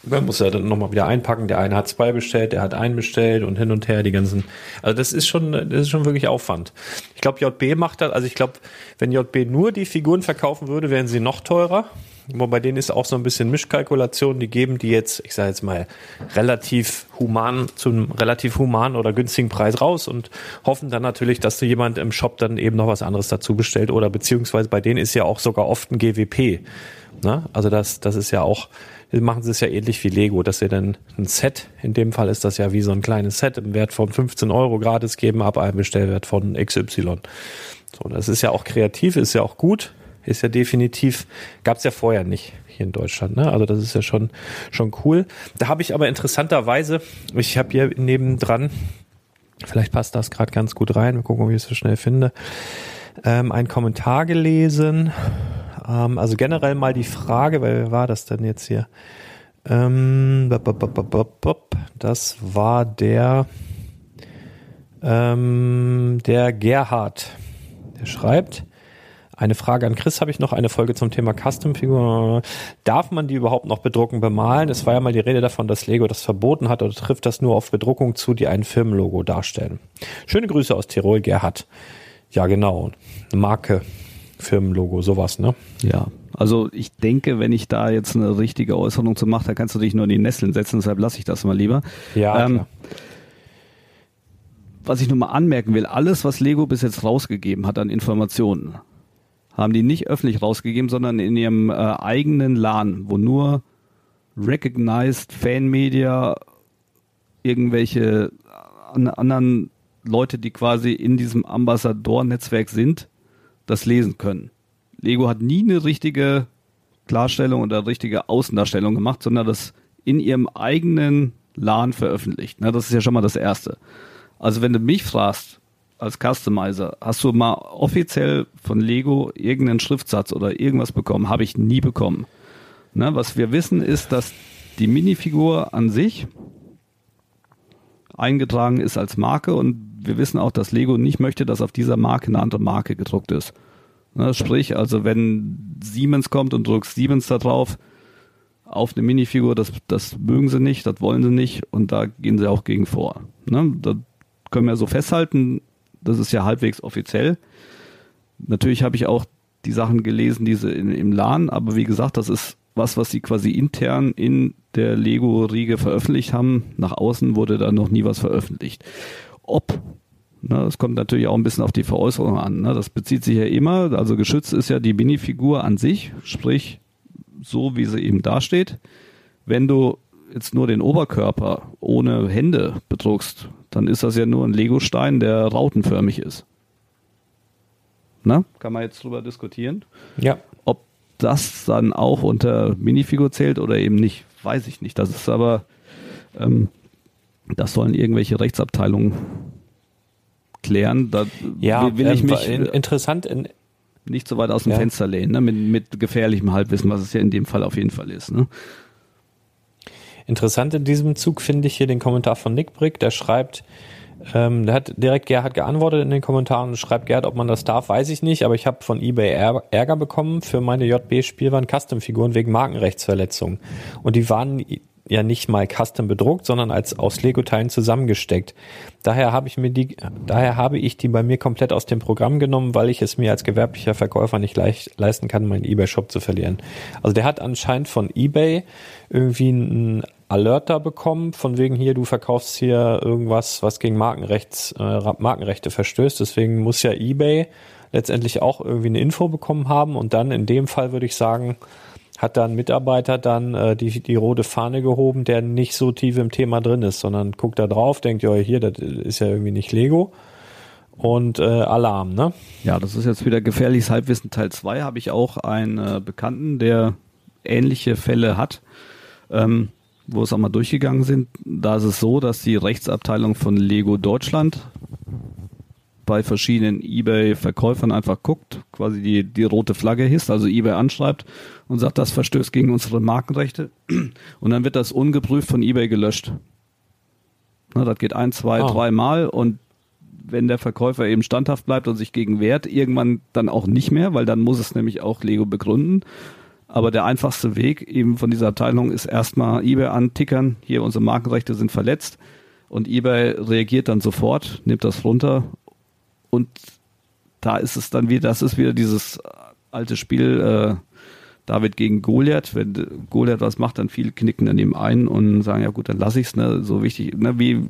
man muss ja dann nochmal wieder einpacken. Der eine hat zwei bestellt, der hat einen bestellt und hin und her die ganzen. Also das ist schon, das ist schon wirklich Aufwand. Ich glaube, JB macht das, also ich glaube, wenn JB nur die Figuren verkaufen würde, wären sie noch teurer. Bei denen ist auch so ein bisschen Mischkalkulation, die geben die jetzt, ich sage jetzt mal, relativ human, zu einem relativ humanen oder günstigen Preis raus und hoffen dann natürlich, dass jemand im Shop dann eben noch was anderes dazu bestellt oder beziehungsweise bei denen ist ja auch sogar oft ein GWP. Ne? Also das, das ist ja auch, machen sie es ja ähnlich wie Lego, dass sie dann ein Set, in dem Fall ist das ja wie so ein kleines Set im Wert von 15 Euro gratis geben, ab einem Bestellwert von XY. So, das ist ja auch kreativ, ist ja auch gut, ist ja definitiv, gab es ja vorher nicht hier in Deutschland. Ne? Also das ist ja schon, schon cool. Da habe ich aber interessanterweise, ich habe hier nebendran, vielleicht passt das gerade ganz gut rein, wir gucken, ob ich es so schnell finde, ähm, einen Kommentar gelesen ähm, also generell mal die Frage, wer war das denn jetzt hier? Ähm, das war der, ähm, der Gerhard. Der schreibt, eine Frage an Chris habe ich noch, eine Folge zum Thema Custom-Figur. Darf man die überhaupt noch bedrucken, bemalen? Es war ja mal die Rede davon, dass Lego das verboten hat oder trifft das nur auf Bedruckung zu, die ein Firmenlogo darstellen. Schöne Grüße aus Tirol, Gerhard. Ja, genau. Marke Firmenlogo, sowas, ne? Ja. Also ich denke, wenn ich da jetzt eine richtige Äußerung zu mache, dann kannst du dich nur in die Nesseln setzen, deshalb lasse ich das mal lieber. Ja. Ähm, was ich nur mal anmerken will, alles, was Lego bis jetzt rausgegeben hat an Informationen, haben die nicht öffentlich rausgegeben, sondern in ihrem äh, eigenen LAN, wo nur recognized Fanmedia, irgendwelche anderen Leute, die quasi in diesem Ambassador-Netzwerk sind, das lesen können. Lego hat nie eine richtige Klarstellung oder richtige Außendarstellung gemacht, sondern das in ihrem eigenen LAN veröffentlicht. Na, das ist ja schon mal das Erste. Also wenn du mich fragst, als Customizer, hast du mal offiziell von Lego irgendeinen Schriftsatz oder irgendwas bekommen? Habe ich nie bekommen. Na, was wir wissen ist, dass die Minifigur an sich eingetragen ist als Marke und wir wissen auch, dass Lego nicht möchte, dass auf dieser Marke eine andere Marke gedruckt ist. Na, sprich, also wenn Siemens kommt und drückt Siemens da drauf, auf eine Minifigur, das, das mögen sie nicht, das wollen sie nicht und da gehen sie auch gegen vor. Ne? Da können wir so festhalten, das ist ja halbwegs offiziell. Natürlich habe ich auch die Sachen gelesen, diese in, im LAN, aber wie gesagt, das ist was, was sie quasi intern in der Lego-Riege veröffentlicht haben. Nach außen wurde da noch nie was veröffentlicht. Ob, ne, das kommt natürlich auch ein bisschen auf die Veräußerung an. Ne, das bezieht sich ja immer, also geschützt ist ja die Minifigur an sich, sprich so, wie sie eben dasteht. Wenn du jetzt nur den Oberkörper ohne Hände bedruckst, dann ist das ja nur ein Legostein, der rautenförmig ist. Na, kann man jetzt drüber diskutieren. Ja. Ob das dann auch unter Minifigur zählt oder eben nicht, weiß ich nicht. Das ist aber, ähm, das sollen irgendwelche Rechtsabteilungen klären. Da Ja, will ich ähm, mich in, interessant in, nicht so weit aus dem Ja. Fenster lehnen, ne? mit, mit gefährlichem Halbwissen, was es ja in dem Fall auf jeden Fall ist. Ne? Interessant in diesem Zug finde ich hier den Kommentar von Nick Brick, der schreibt, ähm, der hat direkt Gerhard geantwortet in den Kommentaren und schreibt, Gerhard, ob man das darf, weiß ich nicht, aber ich habe von eBay Är- Ärger bekommen für meine JB-Spielwaren Custom-Figuren wegen Markenrechtsverletzungen. Und die waren ja nicht mal custom bedruckt, sondern als aus Lego-Teilen zusammengesteckt. Daher habe ich mir die, daher habe ich die bei mir komplett aus dem Programm genommen, weil ich es mir als gewerblicher Verkäufer nicht leicht leisten kann, meinen eBay-Shop zu verlieren. Also der hat anscheinend von eBay irgendwie einen Alert da bekommen, von wegen hier, du verkaufst hier irgendwas, was gegen Markenrechts, äh, Markenrechte verstößt. Deswegen muss ja eBay letztendlich auch irgendwie eine Info bekommen haben und dann in dem Fall würde ich sagen, hat da ein Mitarbeiter dann äh, die, die rote Fahne gehoben, der nicht so tief im Thema drin ist, sondern guckt da drauf, denkt, ja, hier, das ist ja irgendwie nicht Lego. Und äh, Alarm, ne? Ja, das ist jetzt wieder gefährliches Halbwissen Teil 2. Habe ich auch einen äh, Bekannten, der ähnliche Fälle hat, ähm, wo es auch mal durchgegangen sind. Da ist es so, dass die Rechtsabteilung von Lego Deutschland bei verschiedenen eBay-Verkäufern einfach guckt, quasi die, die rote Flagge hisst, also eBay anschreibt und sagt, das verstößt gegen unsere Markenrechte. Und dann wird das ungeprüft von eBay gelöscht. Na, das geht ein, zwei, Ah. drei Mal und wenn der Verkäufer eben standhaft bleibt und sich gegen wehrt, irgendwann dann auch nicht mehr, weil dann muss es nämlich auch Lego begründen. Aber der einfachste Weg eben von dieser Abteilung ist erstmal eBay antickern, hier unsere Markenrechte sind verletzt und eBay reagiert dann sofort, nimmt das runter und da ist es dann wieder, das ist wieder dieses alte Spiel äh, David gegen Goliath. Wenn äh, Goliath was macht, dann viele knicken daneben ein und sagen, ja gut, dann lass ich's, ne, so wichtig, ne, wie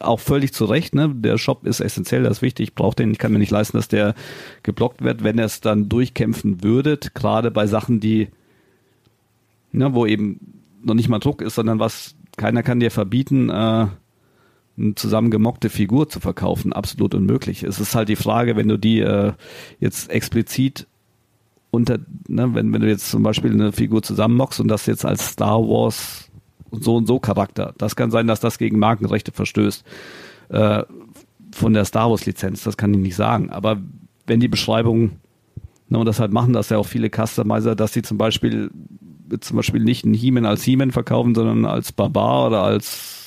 auch völlig zu Recht, ne, der Shop ist essentiell, das ist wichtig, ich brauche den, ich kann mir nicht leisten, dass der geblockt wird, wenn er es dann durchkämpfen würdet, gerade bei Sachen, die, ne, wo eben noch nicht mal Druck ist, sondern was, keiner kann dir verbieten, äh, eine zusammengemockte Figur zu verkaufen, absolut unmöglich. Es ist halt die Frage, wenn du die äh, jetzt explizit unter, ne, wenn, wenn du jetzt zum Beispiel eine Figur zusammenmockst und das jetzt als Star Wars und so und so Charakter, das kann sein, dass das gegen Markenrechte verstößt. Äh, von der Star Wars Lizenz, das kann ich nicht sagen. Aber wenn die Beschreibung, ne, und das halt machen das ja auch viele Customizer, dass sie zum Beispiel zum Beispiel nicht einen He-Man als He-Man verkaufen, sondern als Barbar oder als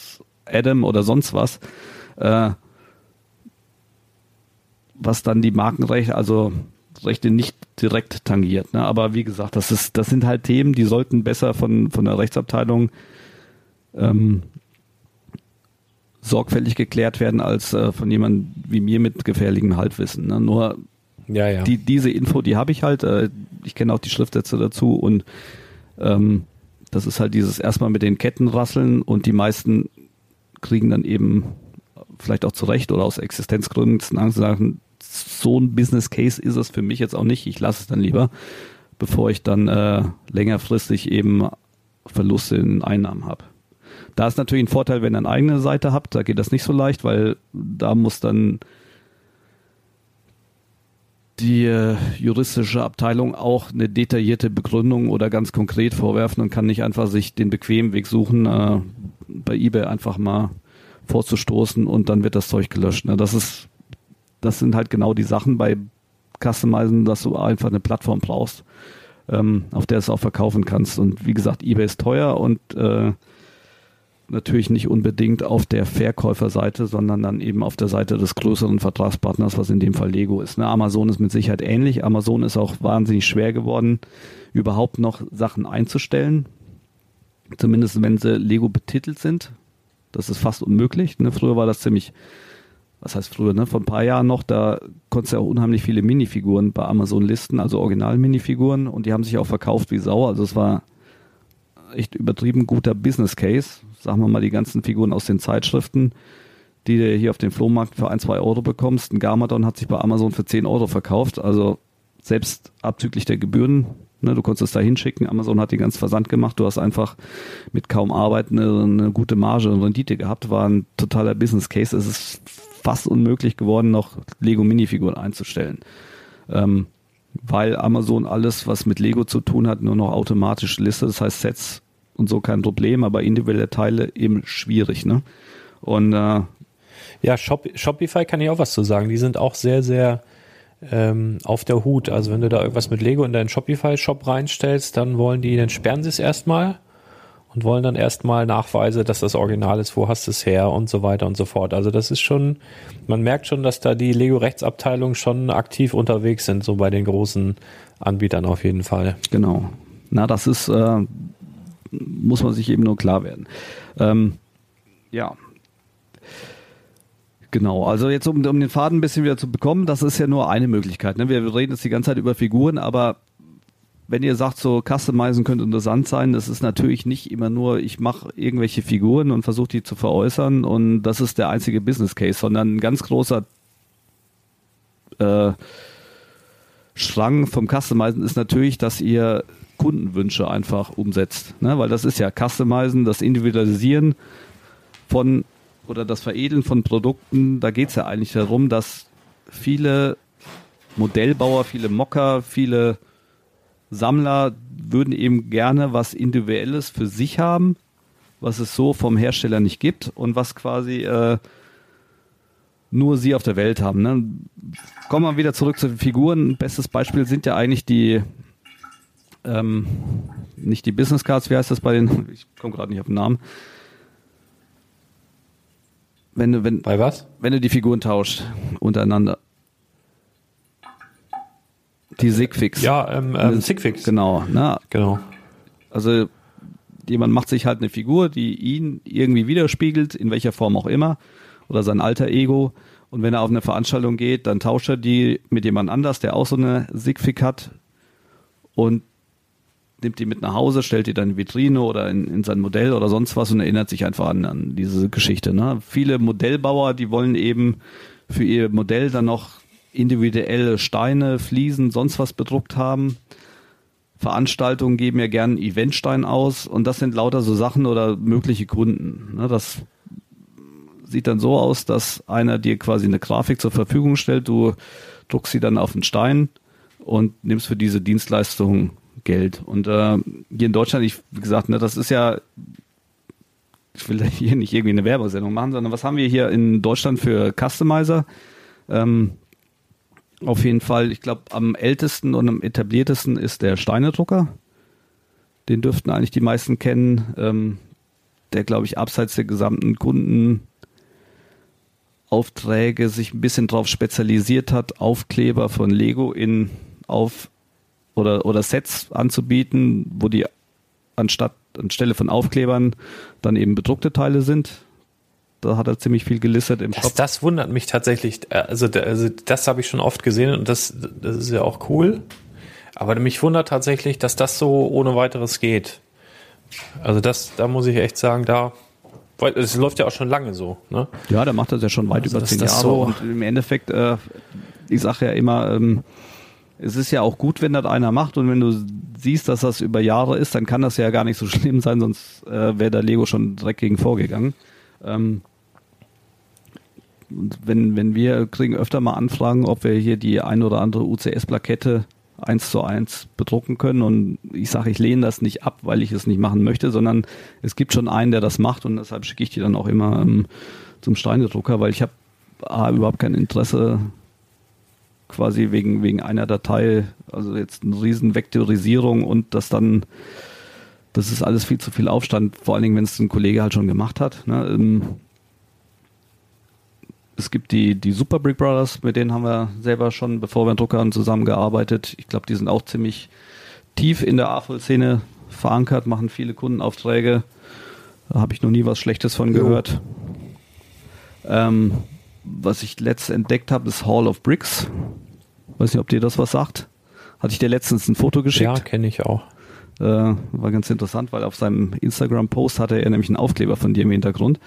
Adam oder sonst was, äh, was dann die Markenrechte, also Rechte nicht direkt tangiert. Ne? Aber wie gesagt, das ist, das sind halt Themen, die sollten besser von, von der Rechtsabteilung ähm, sorgfältig geklärt werden als äh, von jemandem wie mir mit gefährlichem Halbwissen. Ne? Nur Ja, ja. die, diese Info, die habe ich halt. Äh, ich kenne auch die Schriftsätze dazu und ähm, das ist halt dieses erstmal mit den Ketten rasseln und die meisten kriegen dann eben vielleicht auch zurecht oder aus Existenzgründen Angst sagen, so ein Business Case ist es für mich jetzt auch nicht. Ich lasse es dann lieber, bevor ich dann äh, längerfristig eben Verluste in Einnahmen habe. Da ist natürlich ein Vorteil, wenn ihr eine eigene Seite habt, da geht das nicht so leicht, weil da muss dann die äh, juristische Abteilung auch eine detaillierte Begründung oder ganz konkret vorwerfen und kann nicht einfach sich den bequemen Weg suchen, äh, bei eBay einfach mal vorzustoßen und dann wird das Zeug gelöscht. Ne? Das ist, das sind halt genau die Sachen bei Customizen, dass du einfach eine Plattform brauchst, ähm, auf der es auch verkaufen kannst. Und wie gesagt, eBay ist teuer und äh, natürlich nicht unbedingt auf der Verkäuferseite, sondern dann eben auf der Seite des größeren Vertragspartners, was in dem Fall Lego ist. Ne? Amazon ist mit Sicherheit ähnlich. Amazon ist auch wahnsinnig schwer geworden, überhaupt noch Sachen einzustellen. Zumindest wenn sie Lego betitelt sind. Das ist fast unmöglich. Ne? Früher war das ziemlich, was heißt früher, ne? Vor ein paar Jahren noch, da konntest du ja auch unheimlich viele Minifiguren bei Amazon listen, also Original-Minifiguren und die haben sich auch verkauft wie Sau. Also es war echt übertrieben guter Business Case sagen wir mal, die ganzen Figuren aus den Zeitschriften, die du hier auf dem Flohmarkt für ein, zwei Euro bekommst. Ein Garmadon hat sich bei Amazon für 10 Euro verkauft, also selbst abzüglich der Gebühren. Ne, du konntest es da hinschicken, Amazon hat den ganzen Versand gemacht, du hast einfach mit kaum Arbeit eine, eine gute Marge und Rendite gehabt, war ein totaler Business Case. Es ist fast unmöglich geworden, noch Lego Minifiguren einzustellen. Ähm, weil Amazon alles, was mit Lego zu tun hat, nur noch automatisch listet. Das heißt, Sets und so kein Problem, aber individuelle Teile eben schwierig, ne? Und äh, ja, Shop, Shopify kann ich auch was zu sagen. Die sind auch sehr, sehr ähm, auf der Hut. Also wenn du da irgendwas mit Lego in deinen Shopify-Shop reinstellst, dann wollen die, dann sperren sie es erstmal und wollen dann erstmal Nachweise, dass das Original ist, wo hast du es her und so weiter und so fort. Also das ist schon, man merkt schon, dass da die Lego-Rechtsabteilung schon aktiv unterwegs sind, so bei den großen Anbietern auf jeden Fall. Genau. Na, das ist, äh, muss man sich eben nur klar werden. Ähm, ja. Genau, also jetzt um, um den Faden ein bisschen wieder zu bekommen, das ist ja nur eine Möglichkeit. Ne? Wir reden jetzt die ganze Zeit über Figuren, aber wenn ihr sagt, so Customizen könnte interessant sein, das ist natürlich nicht immer nur, ich mache irgendwelche Figuren und versuche die zu veräußern und das ist der einzige Business Case, sondern ein ganz großer äh, Strang vom Customizen ist natürlich, dass ihr Kundenwünsche einfach umsetzt. Ne? Weil das ist ja Customizen, das Individualisieren von oder das Veredeln von Produkten. Da geht es ja eigentlich darum, dass viele Modellbauer, viele Mocker, viele Sammler würden eben gerne was Individuelles für sich haben, was es so vom Hersteller nicht gibt und was quasi äh, nur sie auf der Welt haben. Ne? Kommen wir wieder zurück zu den Figuren. Bestes Beispiel sind ja eigentlich die ähm, nicht die Business Cards, wie heißt das bei den, ich komme gerade nicht auf den Namen. Wenn du, wenn, bei was? Wenn du die Figuren tauscht untereinander. Die Sigfix. Ja, ähm, ähm, Sigfix. Genau, ne? Genau. Also jemand macht sich halt eine Figur, die ihn irgendwie widerspiegelt, in welcher Form auch immer, oder sein alter Ego. Und wenn er auf eine Veranstaltung geht, dann tauscht er die mit jemand anders, der auch so eine Sigfix hat. Und nimmt die mit nach Hause, stellt die dann in Vitrine oder in, in sein Modell oder sonst was und erinnert sich einfach an, an diese Geschichte. Ne? Viele Modellbauer, die wollen eben für ihr Modell dann noch individuelle Steine, Fliesen, sonst was bedruckt haben. Veranstaltungen geben ja gern Eventstein aus und das sind lauter so Sachen oder mögliche Kunden. Ne? Das sieht dann so aus, dass einer dir quasi eine Grafik zur Verfügung stellt, du druckst sie dann auf den Stein und nimmst für diese Dienstleistung Geld. Und äh, hier in Deutschland, ich, wie gesagt, ne, das ist ja, ich will hier nicht irgendwie eine Werbesendung machen, sondern was haben wir hier in Deutschland für Customizer? Ähm, auf jeden Fall, ich glaube, am ältesten und am etabliertesten ist der Steinedrucker. Den dürften eigentlich die meisten kennen. Ähm, der, glaube ich, abseits der gesamten Kundenaufträge sich ein bisschen drauf spezialisiert hat, Aufkleber von Lego in auf oder, oder Sets anzubieten, wo die anstatt anstelle von Aufklebern dann eben bedruckte Teile sind. Da hat er ziemlich viel gelistet im das, Shop. Das wundert mich tatsächlich. Also, also das habe ich schon oft gesehen und das, das ist ja auch cool. Aber mich wundert tatsächlich, dass das so ohne weiteres geht. Also das, da muss ich echt sagen, da, es läuft ja auch schon lange so. Ne? Ja, da macht das ja schon weit also über zehn Jahre. So und im Endeffekt, äh, ich sage ja immer, ähm, es ist ja auch gut, wenn das einer macht und wenn du siehst, dass das über Jahre ist, dann kann das ja gar nicht so schlimm sein, sonst äh, wäre der Lego schon direkt gegen vorgegangen. Ähm, wenn, wenn wir kriegen öfter mal Anfragen, ob wir hier die ein oder andere UCS-Plakette eins zu eins bedrucken können und ich sage, ich lehne das nicht ab, weil ich es nicht machen möchte, sondern es gibt schon einen, der das macht und deshalb schicke ich die dann auch immer ähm, zum Steinedrucker, weil ich habe überhaupt kein Interesse quasi wegen, wegen einer Datei, also jetzt eine riesen Vektorisierung und das dann, das ist alles viel zu viel Aufstand, vor allen Dingen, wenn es ein Kollege halt schon gemacht hat. Ne? Ähm, es gibt die, die Super Brick Brothers, mit denen haben wir selber schon, bevor wir in Druckern zusammengearbeitet. Ich glaube, die sind auch ziemlich tief in der AFOL-Szene verankert, machen viele Kundenaufträge. Da habe ich noch nie was Schlechtes von gehört. Ähm, was ich letzt entdeckt habe, ist Hall of Bricks. Weiß nicht, ob dir das was sagt. Hatte ich dir letztens ein Foto geschickt. Ja, kenne ich auch. Äh, war ganz interessant, weil auf seinem Instagram-Post hatte er nämlich einen Aufkleber von dir im Hintergrund.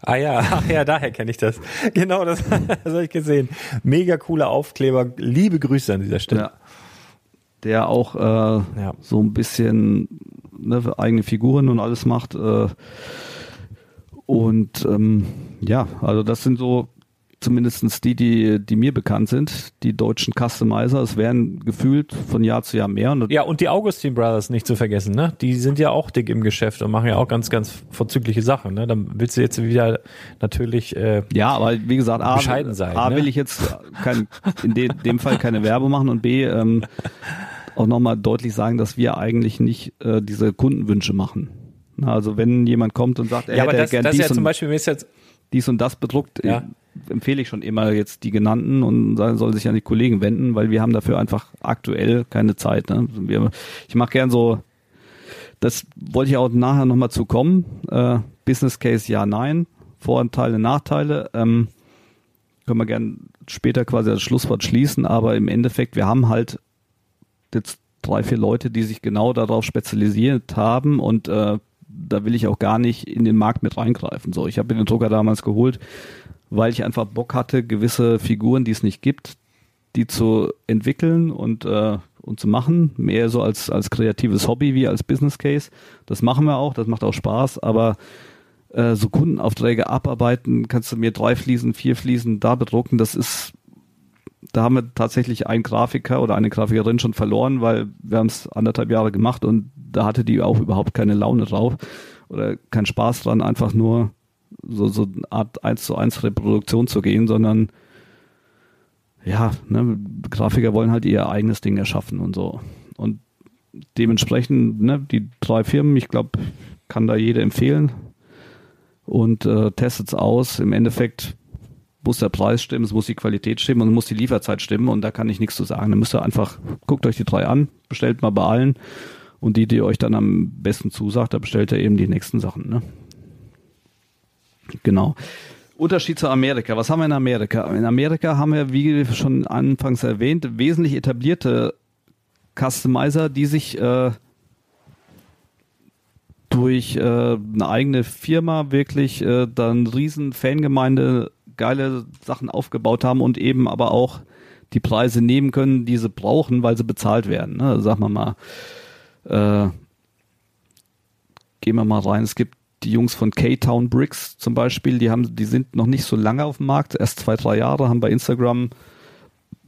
Ah ja, ach ja, daher kenne ich das. Genau, das, das habe ich gesehen. Mega cooler Aufkleber. Liebe Grüße an dieser Stelle. Ja. Der auch äh, Ja. so ein bisschen ne, eigene Figuren und alles macht. Äh, und ähm, ja, also das sind so zumindestens die, die, die mir bekannt sind, die deutschen Customizer. Es werden gefühlt von Jahr zu Jahr mehr. Und Ja, und die Augustin Brothers nicht zu vergessen, ne? Die sind ja auch dick im Geschäft und machen ja auch ganz, ganz vorzügliche Sachen, ne? Dann willst du jetzt wieder natürlich, äh, Ja, aber wie gesagt, A, Bescheiden sein, A ne? will ich jetzt kein, in de, dem Fall keine Werbung machen und B ähm, auch nochmal deutlich sagen, dass wir eigentlich nicht äh, diese Kundenwünsche machen. Na, also wenn jemand kommt und sagt, er ja, aber hätte das, gern das ist dies, ja zum und, Beispiel, jetzt, dies und das bedruckt, Ja. äh, empfehle ich schon immer jetzt die genannten und soll sich an die Kollegen wenden, weil wir haben dafür einfach aktuell keine Zeit. Ne? Wir, ich mache gern so, das wollte ich auch nachher nochmal zu kommen. Äh, Business Case ja, nein. Vorteile, Nachteile. Ähm, können wir gern später quasi das Schlusswort schließen, aber im Endeffekt, wir haben halt jetzt drei, vier Leute, die sich genau darauf spezialisiert haben und äh, da will ich auch gar nicht in den Markt mit reingreifen. So, ich habe mir den Drucker damals geholt, weil ich einfach Bock hatte, gewisse Figuren, die es nicht gibt, die zu entwickeln und äh, und zu machen, mehr so als als kreatives Hobby wie als Business Case. Das machen wir auch, das macht auch Spaß, aber äh, so Kundenaufträge abarbeiten, kannst du mir drei Fliesen, vier Fliesen da bedrucken, das ist da haben wir tatsächlich einen Grafiker oder eine Grafikerin schon verloren, weil wir haben es anderthalb Jahre gemacht und da hatte die auch überhaupt keine Laune drauf oder keinen Spaß dran, einfach nur so, so eine Art 1 zu 1 Reproduktion zu gehen, sondern ja, ne, Grafiker wollen halt ihr eigenes Ding erschaffen und so. Und dementsprechend, ne, die drei Firmen, ich glaube, kann da jeder empfehlen und äh, testet's aus. Im Endeffekt muss der Preis stimmen, es muss die Qualität stimmen und es muss die Lieferzeit stimmen und da kann ich nichts zu sagen. Da müsst ihr einfach, guckt euch die drei an, bestellt mal bei allen und die, die euch dann am besten zusagt, da bestellt ihr eben die nächsten Sachen. Ne? Genau. Unterschied zu Amerika. Was haben wir in Amerika? In Amerika haben wir, wie schon anfangs erwähnt, wesentlich etablierte Customizer, die sich äh, durch äh, eine eigene Firma wirklich äh, dann riesen Fangemeinde geile Sachen aufgebaut haben und eben aber auch die Preise nehmen können, die sie brauchen, weil sie bezahlt werden. Ne? Sagen wir mal, äh, gehen wir mal rein. Es gibt die Jungs von K-Town Bricks zum Beispiel, die haben, die sind noch nicht so lange auf dem Markt, erst zwei, drei Jahre, haben bei Instagram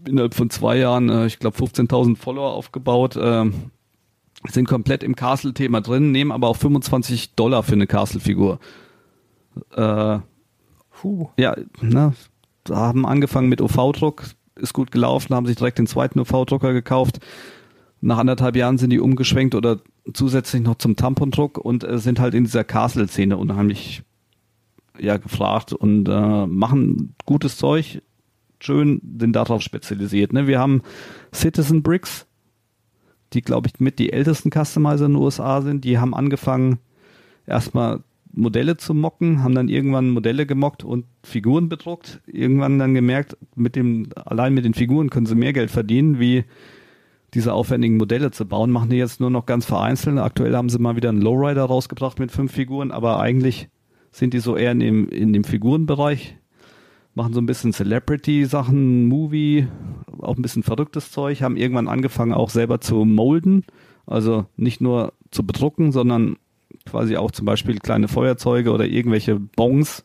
innerhalb von zwei Jahren, äh, ich glaube, 15.000 Follower aufgebaut, äh, sind komplett im Castle-Thema drin, nehmen aber auch 25 Dollar für eine Castle-Figur. Äh, puh, ja, ne, haben angefangen mit OV-Druck, ist gut gelaufen, haben sich direkt den zweiten OV-Drucker gekauft. Nach anderthalb Jahren sind die umgeschwenkt oder zusätzlich noch zum Tampondruck und äh, sind halt in dieser Castle-Szene unheimlich ja, gefragt und äh, machen gutes Zeug, schön, sind darauf spezialisiert. Ne? Wir haben Citizen Bricks, die, glaube ich, mit die ältesten Customizer in den USA sind. Die haben angefangen, erstmal Modelle zu mocken, haben dann irgendwann Modelle gemockt und Figuren bedruckt. Irgendwann dann gemerkt, mit dem, allein mit den Figuren können sie mehr Geld verdienen, wie diese aufwendigen Modelle zu bauen, machen die jetzt nur noch ganz vereinzelt. Aktuell haben sie mal wieder einen Lowrider rausgebracht mit fünf Figuren, aber eigentlich sind die so eher in dem, in dem Figurenbereich machen so ein bisschen Celebrity-Sachen, Movie, auch ein bisschen verrücktes Zeug, haben irgendwann angefangen auch selber zu molden, also nicht nur zu bedrucken, sondern quasi auch zum Beispiel kleine Feuerzeuge oder irgendwelche Bongs,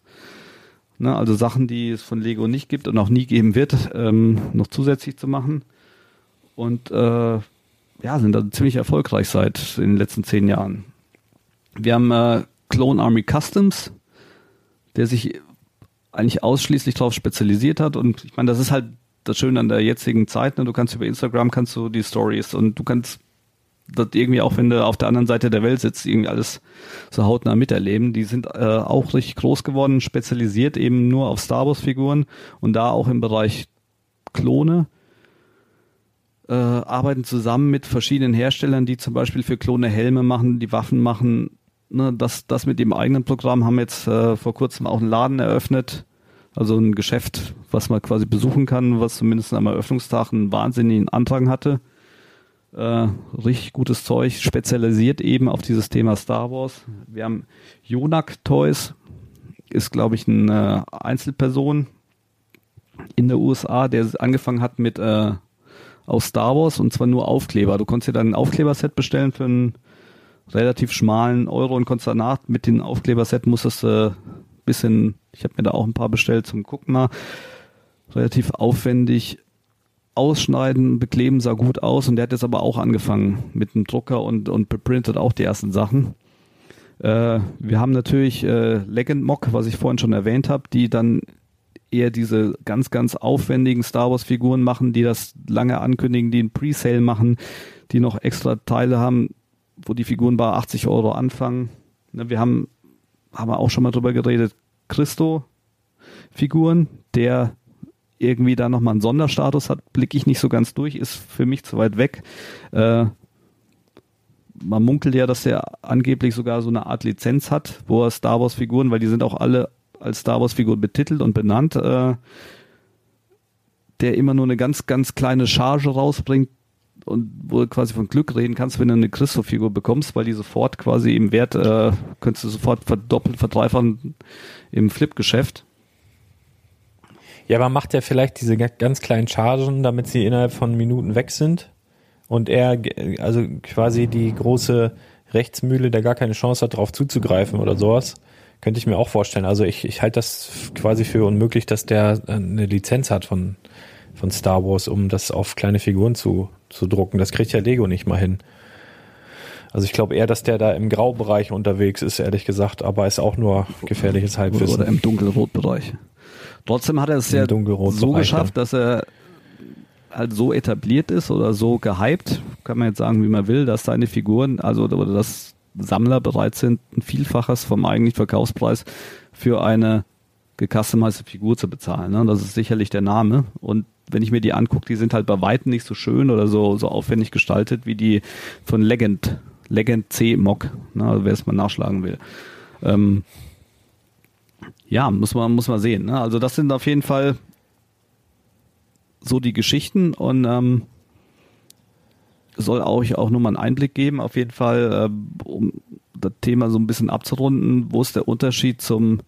ne, also Sachen, die es von Lego nicht gibt und auch nie geben wird, ähm, noch zusätzlich zu machen. Und äh, ja, sind da ziemlich erfolgreich seit in den letzten zehn Jahren. Wir haben äh, Clone Army Customs, der sich eigentlich ausschließlich darauf spezialisiert hat. Und ich meine, das ist halt das Schöne an der jetzigen Zeit. Ne? Du kannst über Instagram kannst du die Stories und du kannst das irgendwie auch, wenn du auf der anderen Seite der Welt sitzt, irgendwie alles so hautnah miterleben. Die sind äh, auch richtig groß geworden, spezialisiert eben nur auf Star Wars Figuren und da auch im Bereich Klone. Äh, arbeiten zusammen mit verschiedenen Herstellern, die zum Beispiel für Klone Helme machen, die Waffen machen. Ne, das, das mit dem eigenen Programm haben jetzt äh, vor kurzem auch einen Laden eröffnet. Also ein Geschäft, was man quasi besuchen kann, was zumindest am Eröffnungstag einen wahnsinnigen Antrag hatte. Äh, richtig gutes Zeug, spezialisiert eben auf dieses Thema Star Wars. Wir haben Jonak Toys, ist glaube ich eine Einzelperson in der USA, der angefangen hat mit äh, aus Star Wars und zwar nur Aufkleber. Du konntest dir dann ein Aufkleberset bestellen für einen relativ schmalen Euro und konntest danach mit dem Aufkleberset musstest du äh, bisschen, ich habe mir da auch ein paar bestellt zum Gucken mal, relativ aufwendig ausschneiden, bekleben sah gut aus und der hat jetzt aber auch angefangen mit einem Drucker und, und beprintet auch die ersten Sachen. Äh, wir haben natürlich äh, Legend Mock, was ich vorhin schon erwähnt habe, die dann eher diese ganz, ganz aufwendigen Star Wars Figuren machen, die das lange ankündigen, die einen Presale machen, die noch extra Teile haben, wo die Figuren bei 80 Euro anfangen. Ne, wir haben, haben auch schon mal drüber geredet, Christo Figuren, der irgendwie da nochmal einen Sonderstatus hat, blicke ich nicht so ganz durch, ist für mich zu weit weg. Äh, man munkelt ja, dass er angeblich sogar so eine Art Lizenz hat, wo er Star Wars Figuren, weil die sind auch alle als Star Wars Figuren betitelt und benannt, äh, der immer nur eine ganz, ganz kleine Charge rausbringt und wo du quasi von Glück reden kannst, wenn du eine Christoph-Figur bekommst, weil die sofort quasi im Wert, äh, könntest du sofort verdoppelt, verdreifachen im Flip-Geschäft. Ja, aber macht er vielleicht diese ganz kleinen Chargen, damit sie innerhalb von Minuten weg sind? Und er, also quasi die große Rechtsmühle, der gar keine Chance hat, darauf zuzugreifen oder sowas? Könnte ich mir auch vorstellen. Also ich, ich halte das quasi für unmöglich, dass der eine Lizenz hat von, von Star Wars, um das auf kleine Figuren zu, zu drucken. Das kriegt ja Lego nicht mal hin. Also ich glaube eher, dass der da im Graubereich unterwegs ist, ehrlich gesagt, aber ist auch nur gefährliches Halbwissen. Oder im Dunkelrotbereich. Trotzdem hat er es ja so geschafft, dass er halt so etabliert ist oder so gehypt, kann man jetzt sagen, wie man will, dass seine Figuren, also oder dass Sammler bereit sind, ein Vielfaches vom eigentlichen Verkaufspreis für eine gecustomized Figur zu bezahlen. Ne? Das ist sicherlich der Name. Und wenn ich mir die angucke, die sind halt bei weitem nicht so schön oder so, so aufwendig gestaltet wie die von Legend, Legend C Mock, ne? also wer es mal nachschlagen will. Ähm, ja, muss man, muss man sehen. Ne? Also das sind auf jeden Fall so die Geschichten und ähm, soll euch auch nur mal einen Einblick geben, auf jeden Fall, äh, um das Thema so ein bisschen abzurunden, wo ist der Unterschied zum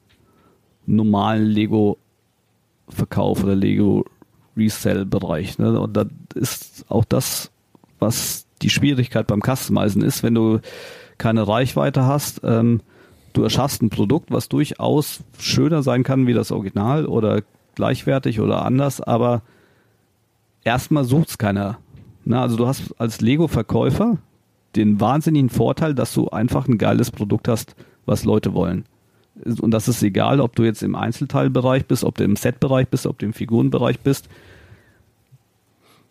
normalen Lego-Verkauf oder Lego-Resell-Bereich. Ne? Und das ist auch das, was die Schwierigkeit beim Customizen ist, wenn du keine Reichweite hast, ähm, du erschaffst ein Produkt, was durchaus schöner sein kann wie das Original oder gleichwertig oder anders, aber erstmal sucht es keiner. Na, also du hast als Lego-Verkäufer den wahnsinnigen Vorteil, dass du einfach ein geiles Produkt hast, was Leute wollen. Und das ist egal, ob du jetzt im Einzelteilbereich bist, ob du im Setbereich bist, ob du im Figurenbereich bist.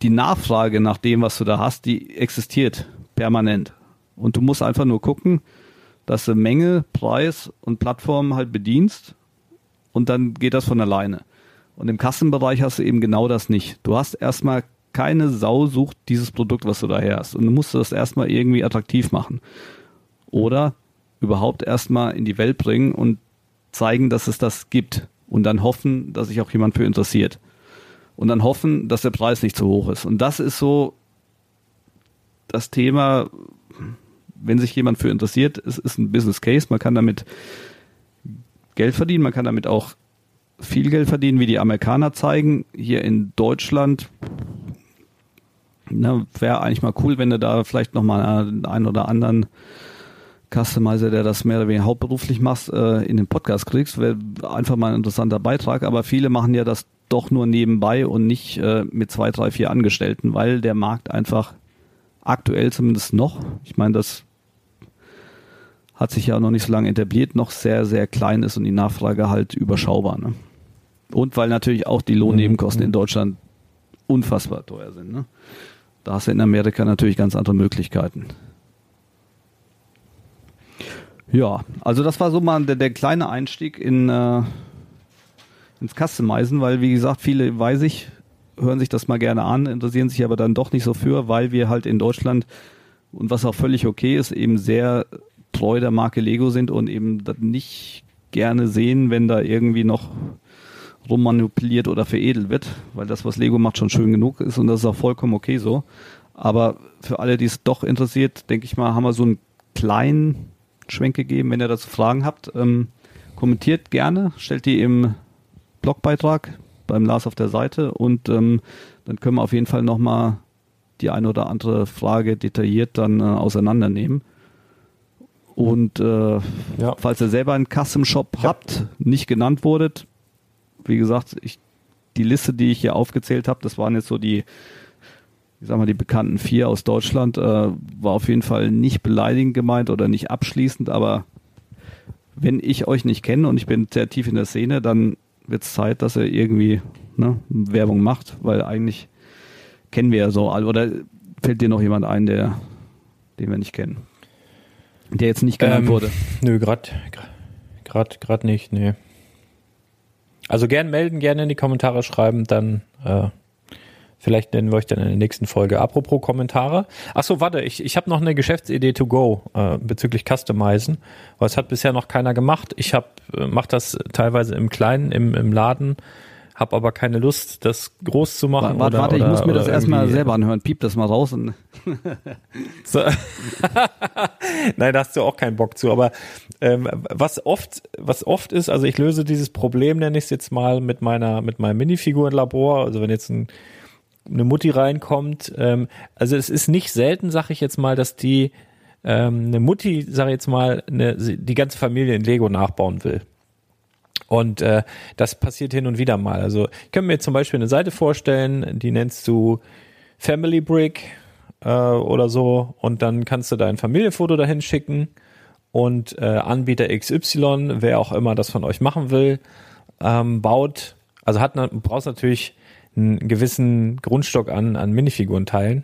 Die Nachfrage nach dem, was du da hast, die existiert permanent. Und du musst einfach nur gucken, dass du Menge, Preis und Plattform halt bedienst und dann geht das von alleine. Und im Kassenbereich hast du eben genau das nicht. Du hast erstmal keine Sau sucht dieses Produkt, was du daher hast. Und du musst das erstmal irgendwie attraktiv machen. Oder überhaupt erstmal in die Welt bringen und zeigen, dass es das gibt. Und dann hoffen, dass sich auch jemand für interessiert. Und dann hoffen, dass der Preis nicht zu hoch ist. Und das ist so das Thema, wenn sich jemand für interessiert, es ist ein Business Case, man kann damit Geld verdienen, man kann damit auch viel Geld verdienen, wie die Amerikaner zeigen. Hier in Deutschland wäre eigentlich mal cool, wenn du da vielleicht nochmal einen oder anderen Customizer, der das mehr oder weniger hauptberuflich macht, äh, in den Podcast kriegst. Wäre einfach mal ein interessanter Beitrag. Aber viele machen ja das doch nur nebenbei und nicht äh, mit zwei, drei, vier Angestellten, weil der Markt einfach aktuell zumindest noch, ich meine, das hat sich ja noch nicht so lange etabliert, noch sehr, sehr klein ist und die Nachfrage halt überschaubar. Ne? Und weil natürlich auch die Lohnnebenkosten mhm. in Deutschland unfassbar teuer sind. Ne? Da hast du in Amerika natürlich ganz andere Möglichkeiten. Ja, also das war so mal der, der kleine Einstieg in, äh, ins Customizen, weil wie gesagt, viele weiß ich, hören sich das mal gerne an, interessieren sich aber dann doch nicht so für, weil wir halt in Deutschland und was auch völlig okay ist, eben sehr treu der Marke Lego sind und eben nicht gerne sehen, wenn da irgendwie noch rummanipuliert oder veredelt wird, weil das, was Lego macht, schon schön genug ist und das ist auch vollkommen okay so. Aber für alle, die es doch interessiert, denke ich mal, haben wir so einen kleinen Schwenk gegeben. Wenn ihr dazu Fragen habt, ähm, kommentiert gerne, stellt die im Blogbeitrag beim Lars auf der Seite und ähm, dann können wir auf jeden Fall nochmal die eine oder andere Frage detailliert dann äh, auseinandernehmen. Und äh, ja. falls ihr selber einen Custom Shop ja. habt, nicht genannt wurdet, wie gesagt, ich, die Liste, die ich hier aufgezählt habe, das waren jetzt so die, ich sag mal, die bekannten vier aus Deutschland, äh, war auf jeden Fall nicht beleidigend gemeint oder nicht abschließend, aber wenn ich euch nicht kenne und ich bin sehr tief in der Szene, dann wird es Zeit, dass er irgendwie ne, Werbung macht, weil eigentlich kennen wir ja so, oder fällt dir noch jemand ein, der, den wir nicht kennen? Der jetzt nicht genannt ähm, wurde. Nö, gerade grad, grad nicht, nee. Also gern melden, gerne in die Kommentare schreiben, dann äh, vielleicht nennen wir euch dann in der nächsten Folge. Apropos Kommentare. Achso, warte, ich, ich habe noch eine Geschäftsidee to go äh, bezüglich Customizen, weil es hat bisher noch keiner gemacht. Ich habe äh, mache das teilweise im Kleinen, im, im Laden habe aber keine Lust, das groß zu machen. Warte, warte, ich muss mir das erstmal selber anhören. Piep das mal raus. Und. Nein, da hast du auch keinen Bock zu. Aber ähm, was oft, was oft ist, also ich löse dieses Problem, nenne ich es jetzt mal, mit meiner, mit meinem Minifigurenlabor. Also wenn jetzt ein, eine Mutti reinkommt, ähm, also es ist nicht selten, sag ich jetzt mal, dass die ähm, eine Mutti, sag ich jetzt mal, eine, die ganze Familie in Lego nachbauen will. Und äh, das passiert hin und wieder mal. Also ich könnte mir zum Beispiel eine Seite vorstellen, die nennst du Family Brick äh, oder so und dann kannst du dein Familienfoto dahin schicken und äh, Anbieter XY, wer auch immer das von euch machen will, ähm, baut, also hat brauchst natürlich einen gewissen Grundstock an, an Minifigurenteilen,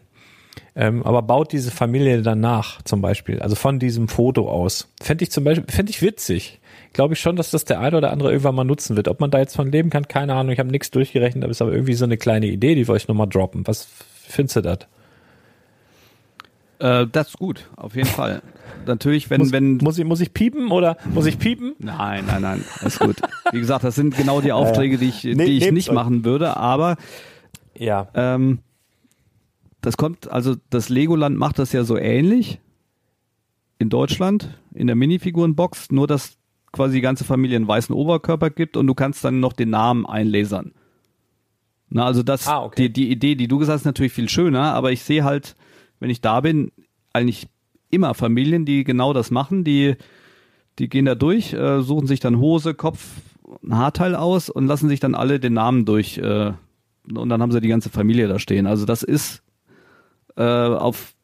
ähm, aber baut diese Familie dann nach, zum Beispiel, also von diesem Foto aus. Fände ich zum Beispiel, fände ich witzig glaube ich schon, dass das der eine oder andere irgendwann mal nutzen wird. Ob man da jetzt von leben kann, keine Ahnung. Ich habe nichts durchgerechnet, aber es ist aber irgendwie so eine kleine Idee, die wir euch nochmal droppen. Was findest du das? Äh, das ist gut, auf jeden Fall. Natürlich, wenn, muss, wenn. Muss ich, muss ich piepen oder muss ich piepen? Nein, nein, nein, ist gut. Wie gesagt, das sind genau die Aufträge, die ich, ne, die ich nicht euch. machen würde, aber ja. Ähm, das kommt, also das Legoland macht das ja so ähnlich in Deutschland in der Minifigurenbox, nur dass quasi die ganze Familie einen weißen Oberkörper gibt und du kannst dann noch den Namen einlesern. Na, also das, ah, okay. die, die Idee, die du gesagt hast, ist natürlich viel schöner, aber ich sehe halt, wenn ich da bin, eigentlich immer Familien, die genau das machen, die, die gehen da durch, äh, suchen sich dann Hose, Kopf, ein Haarteil aus und lassen sich dann alle den Namen durch, äh, und dann haben sie die ganze Familie da stehen. Also das ist äh, auf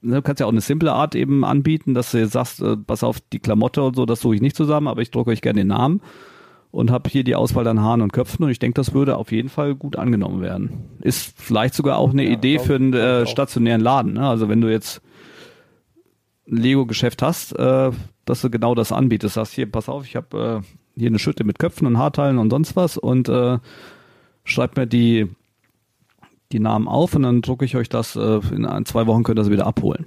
ne, du kannst ja auch eine simple Art eben anbieten, dass du jetzt sagst, äh, pass auf, die Klamotte und so, das suche ich nicht zusammen, aber ich drucke euch gerne den Namen und habe hier die Auswahl an Haaren und Köpfen und ich denke, das würde auf jeden Fall gut angenommen werden. Ist vielleicht sogar auch eine ja, Idee für einen äh, stationären Laden. Ne? Also wenn du jetzt ein Lego-Geschäft hast, äh, dass du genau das anbietest. Sagst hier, pass auf, ich habe äh, hier eine Schütte mit Köpfen und Haarteilen und sonst was und äh, schreib mir die die Namen auf und dann drucke ich euch das, äh, in ein, zwei Wochen könnt ihr das wieder abholen.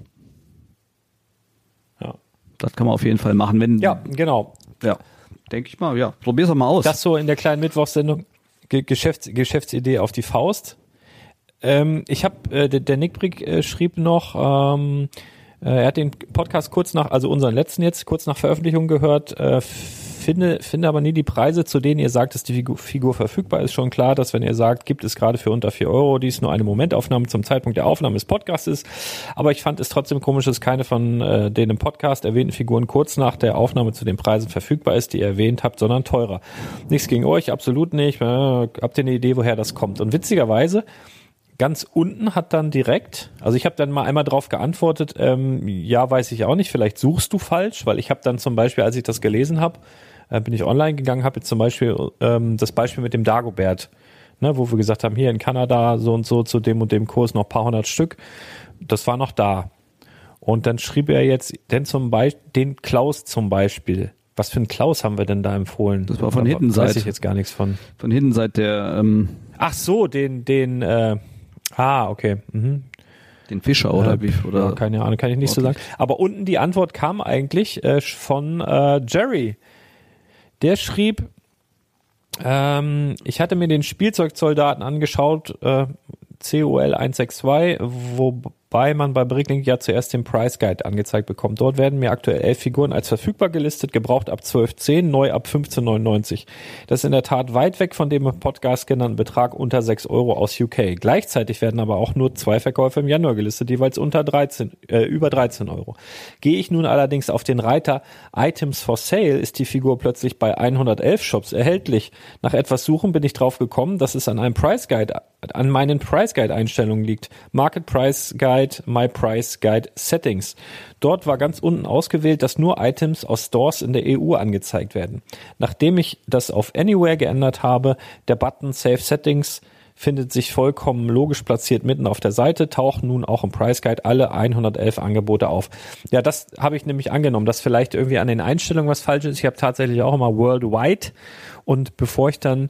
Ja. Das kann man auf jeden Fall machen, wenn. Ja, genau. Ja. Denke ich mal, ja. Probier's doch mal aus. Das so in der kleinen Mittwochssendung Geschäfts Geschäftsidee auf die Faust. Ähm, ich habe, äh, der, der Nick Brick äh, schrieb noch, ähm, äh, er hat den Podcast kurz nach, also unseren letzten jetzt, kurz nach Veröffentlichung gehört, äh, finde, finde aber nie die Preise, zu denen ihr sagt, dass die Figur, Figur verfügbar ist. Schon klar, dass wenn ihr sagt, gibt es gerade für unter vier Euro, dies nur eine Momentaufnahme zum Zeitpunkt der Aufnahme des Podcasts ist. Aber ich fand es trotzdem komisch, dass keine von äh, den im Podcast erwähnten Figuren kurz nach der Aufnahme zu den Preisen verfügbar ist, die ihr erwähnt habt, sondern teurer. Nichts gegen euch, absolut nicht. Äh, habt ihr eine Idee, woher das kommt? Und witzigerweise, ganz unten hat dann direkt, also ich habe dann mal einmal drauf geantwortet, ähm, ja, weiß ich auch nicht, vielleicht suchst du falsch, weil ich habe dann zum Beispiel, als ich das gelesen habe, äh, bin ich online gegangen, habe jetzt zum Beispiel ähm, das Beispiel mit dem Dagobert, ne, wo wir gesagt haben, hier in Kanada so und so zu dem und dem Kurs noch paar hundert Stück, das war noch da. Und dann schrieb er jetzt, denn zum Beispiel, den Klaus zum Beispiel. Was für einen Klaus haben wir denn da empfohlen? Das war von Da hinten Weiß seit- ich jetzt gar nichts von. Von hinten seit der ähm, Ach so, den, den, äh, ah, okay. Mhm. den Fischer oder Äh, wie oder ja, keine Ahnung, kann ich nicht so sagen. Aber unten die Antwort kam eigentlich äh, von äh, Jerry. Der schrieb, ähm, ich hatte mir den Spielzeugsoldaten angeschaut, äh, COL 162, wobei man bei Bricklink ja zuerst den Price Guide angezeigt bekommt. Dort werden mir aktuell elf Figuren als verfügbar gelistet, gebraucht ab 12,10, neu ab 15,99. Das ist in der Tat weit weg von dem im Podcast genannten Betrag unter 6 Euro aus UK. Gleichzeitig werden aber auch nur zwei Verkäufe im Januar gelistet, jeweils unter 13, äh, über 13 Euro. Gehe ich nun allerdings auf den Reiter Items for Sale, ist die Figur plötzlich bei 111 Shops erhältlich. Nach etwas Suchen bin ich drauf gekommen, dass es an einem Price Guide, an meinen Price Guide Einstellungen liegt. Market Price Guide, My Price Guide Settings. Dort war ganz unten ausgewählt, dass nur Items aus Stores in der EU angezeigt werden. Nachdem ich das auf Anywhere geändert habe, der Button Save Settings findet sich vollkommen logisch platziert mitten auf der Seite, tauchen nun auch im Price Guide alle 111 Angebote auf. Ja, das habe ich nämlich angenommen, dass vielleicht irgendwie an den Einstellungen was falsch ist. Ich habe tatsächlich auch immer Worldwide und bevor ich dann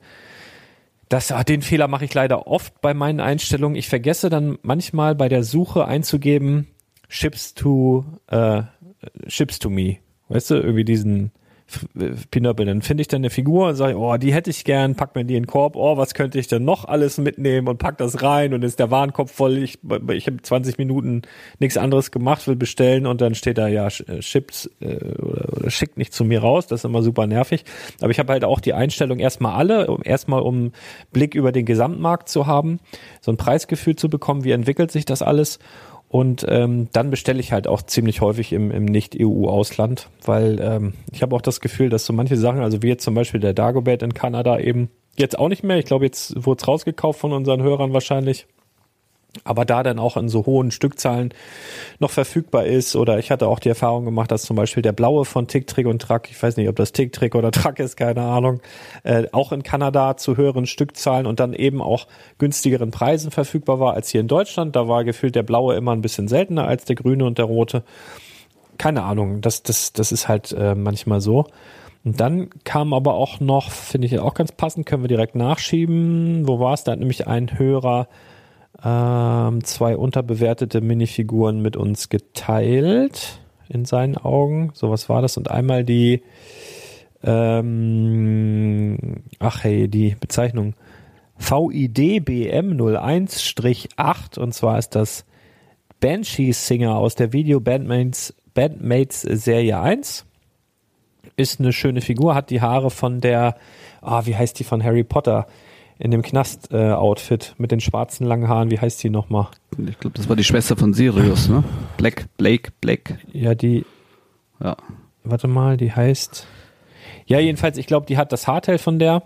das, ah, den Fehler mache ich leider oft bei meinen Einstellungen. Ich vergesse dann manchmal bei der Suche einzugeben, ships to, äh, ships to me. Weißt du, irgendwie diesen Pinöppel. Dann finde ich dann eine Figur und sage, oh, die hätte ich gern, pack mir die in den Korb, oh, was könnte ich denn noch alles mitnehmen und pack das rein und ist der Warenkorb voll. Ich, ich habe 20 Minuten nichts anderes gemacht, will bestellen und dann steht da ja äh, Chips äh, oder, oder schickt nicht zu mir raus. Das ist immer super nervig. Aber ich habe halt auch die Einstellung erstmal alle, um erstmal um Blick über den Gesamtmarkt zu haben, so ein Preisgefühl zu bekommen, wie entwickelt sich das alles. Und ähm, dann bestelle ich halt auch ziemlich häufig im, im Nicht-EU-Ausland, weil ähm, ich habe auch das Gefühl, dass so manche Sachen, also wie jetzt zum Beispiel der Dagobert in Kanada eben, jetzt auch nicht mehr, ich glaube, jetzt wurde es rausgekauft von unseren Hörern wahrscheinlich, aber da dann auch in so hohen Stückzahlen noch verfügbar ist. Oder ich hatte auch die Erfahrung gemacht, dass zum Beispiel der blaue von Tick, Trick und Track, ich weiß nicht, ob das Tick, Trick oder Track ist, keine Ahnung, äh, auch in Kanada zu höheren Stückzahlen und dann eben auch günstigeren Preisen verfügbar war als hier in Deutschland. Da war gefühlt der blaue immer ein bisschen seltener als der grüne und der rote. Keine Ahnung, das, das, das ist halt äh, manchmal so. Und dann kam aber auch noch, finde ich auch ganz passend, können wir direkt nachschieben. Wo war es? Da hat nämlich ein Hörer ähm, zwei unterbewertete Minifiguren mit uns geteilt in seinen Augen. So was war das. Und einmal die, ähm, ach hey, die Bezeichnung VIDBM01-8 und zwar ist das Banshee Singer aus der Video Bandmates, Bandmates Serie 1. Ist eine schöne Figur, hat die Haare von der, ah, wie heißt die von Harry Potter? In dem Knast-Outfit mit den schwarzen langen Haaren, wie heißt die nochmal? ich glaube, das war die Schwester von Sirius, ne? Black, Blake, Black. Ja, die, Ja. warte mal, die heißt. Ja, jedenfalls, ich glaube, die hat das Haarteil von der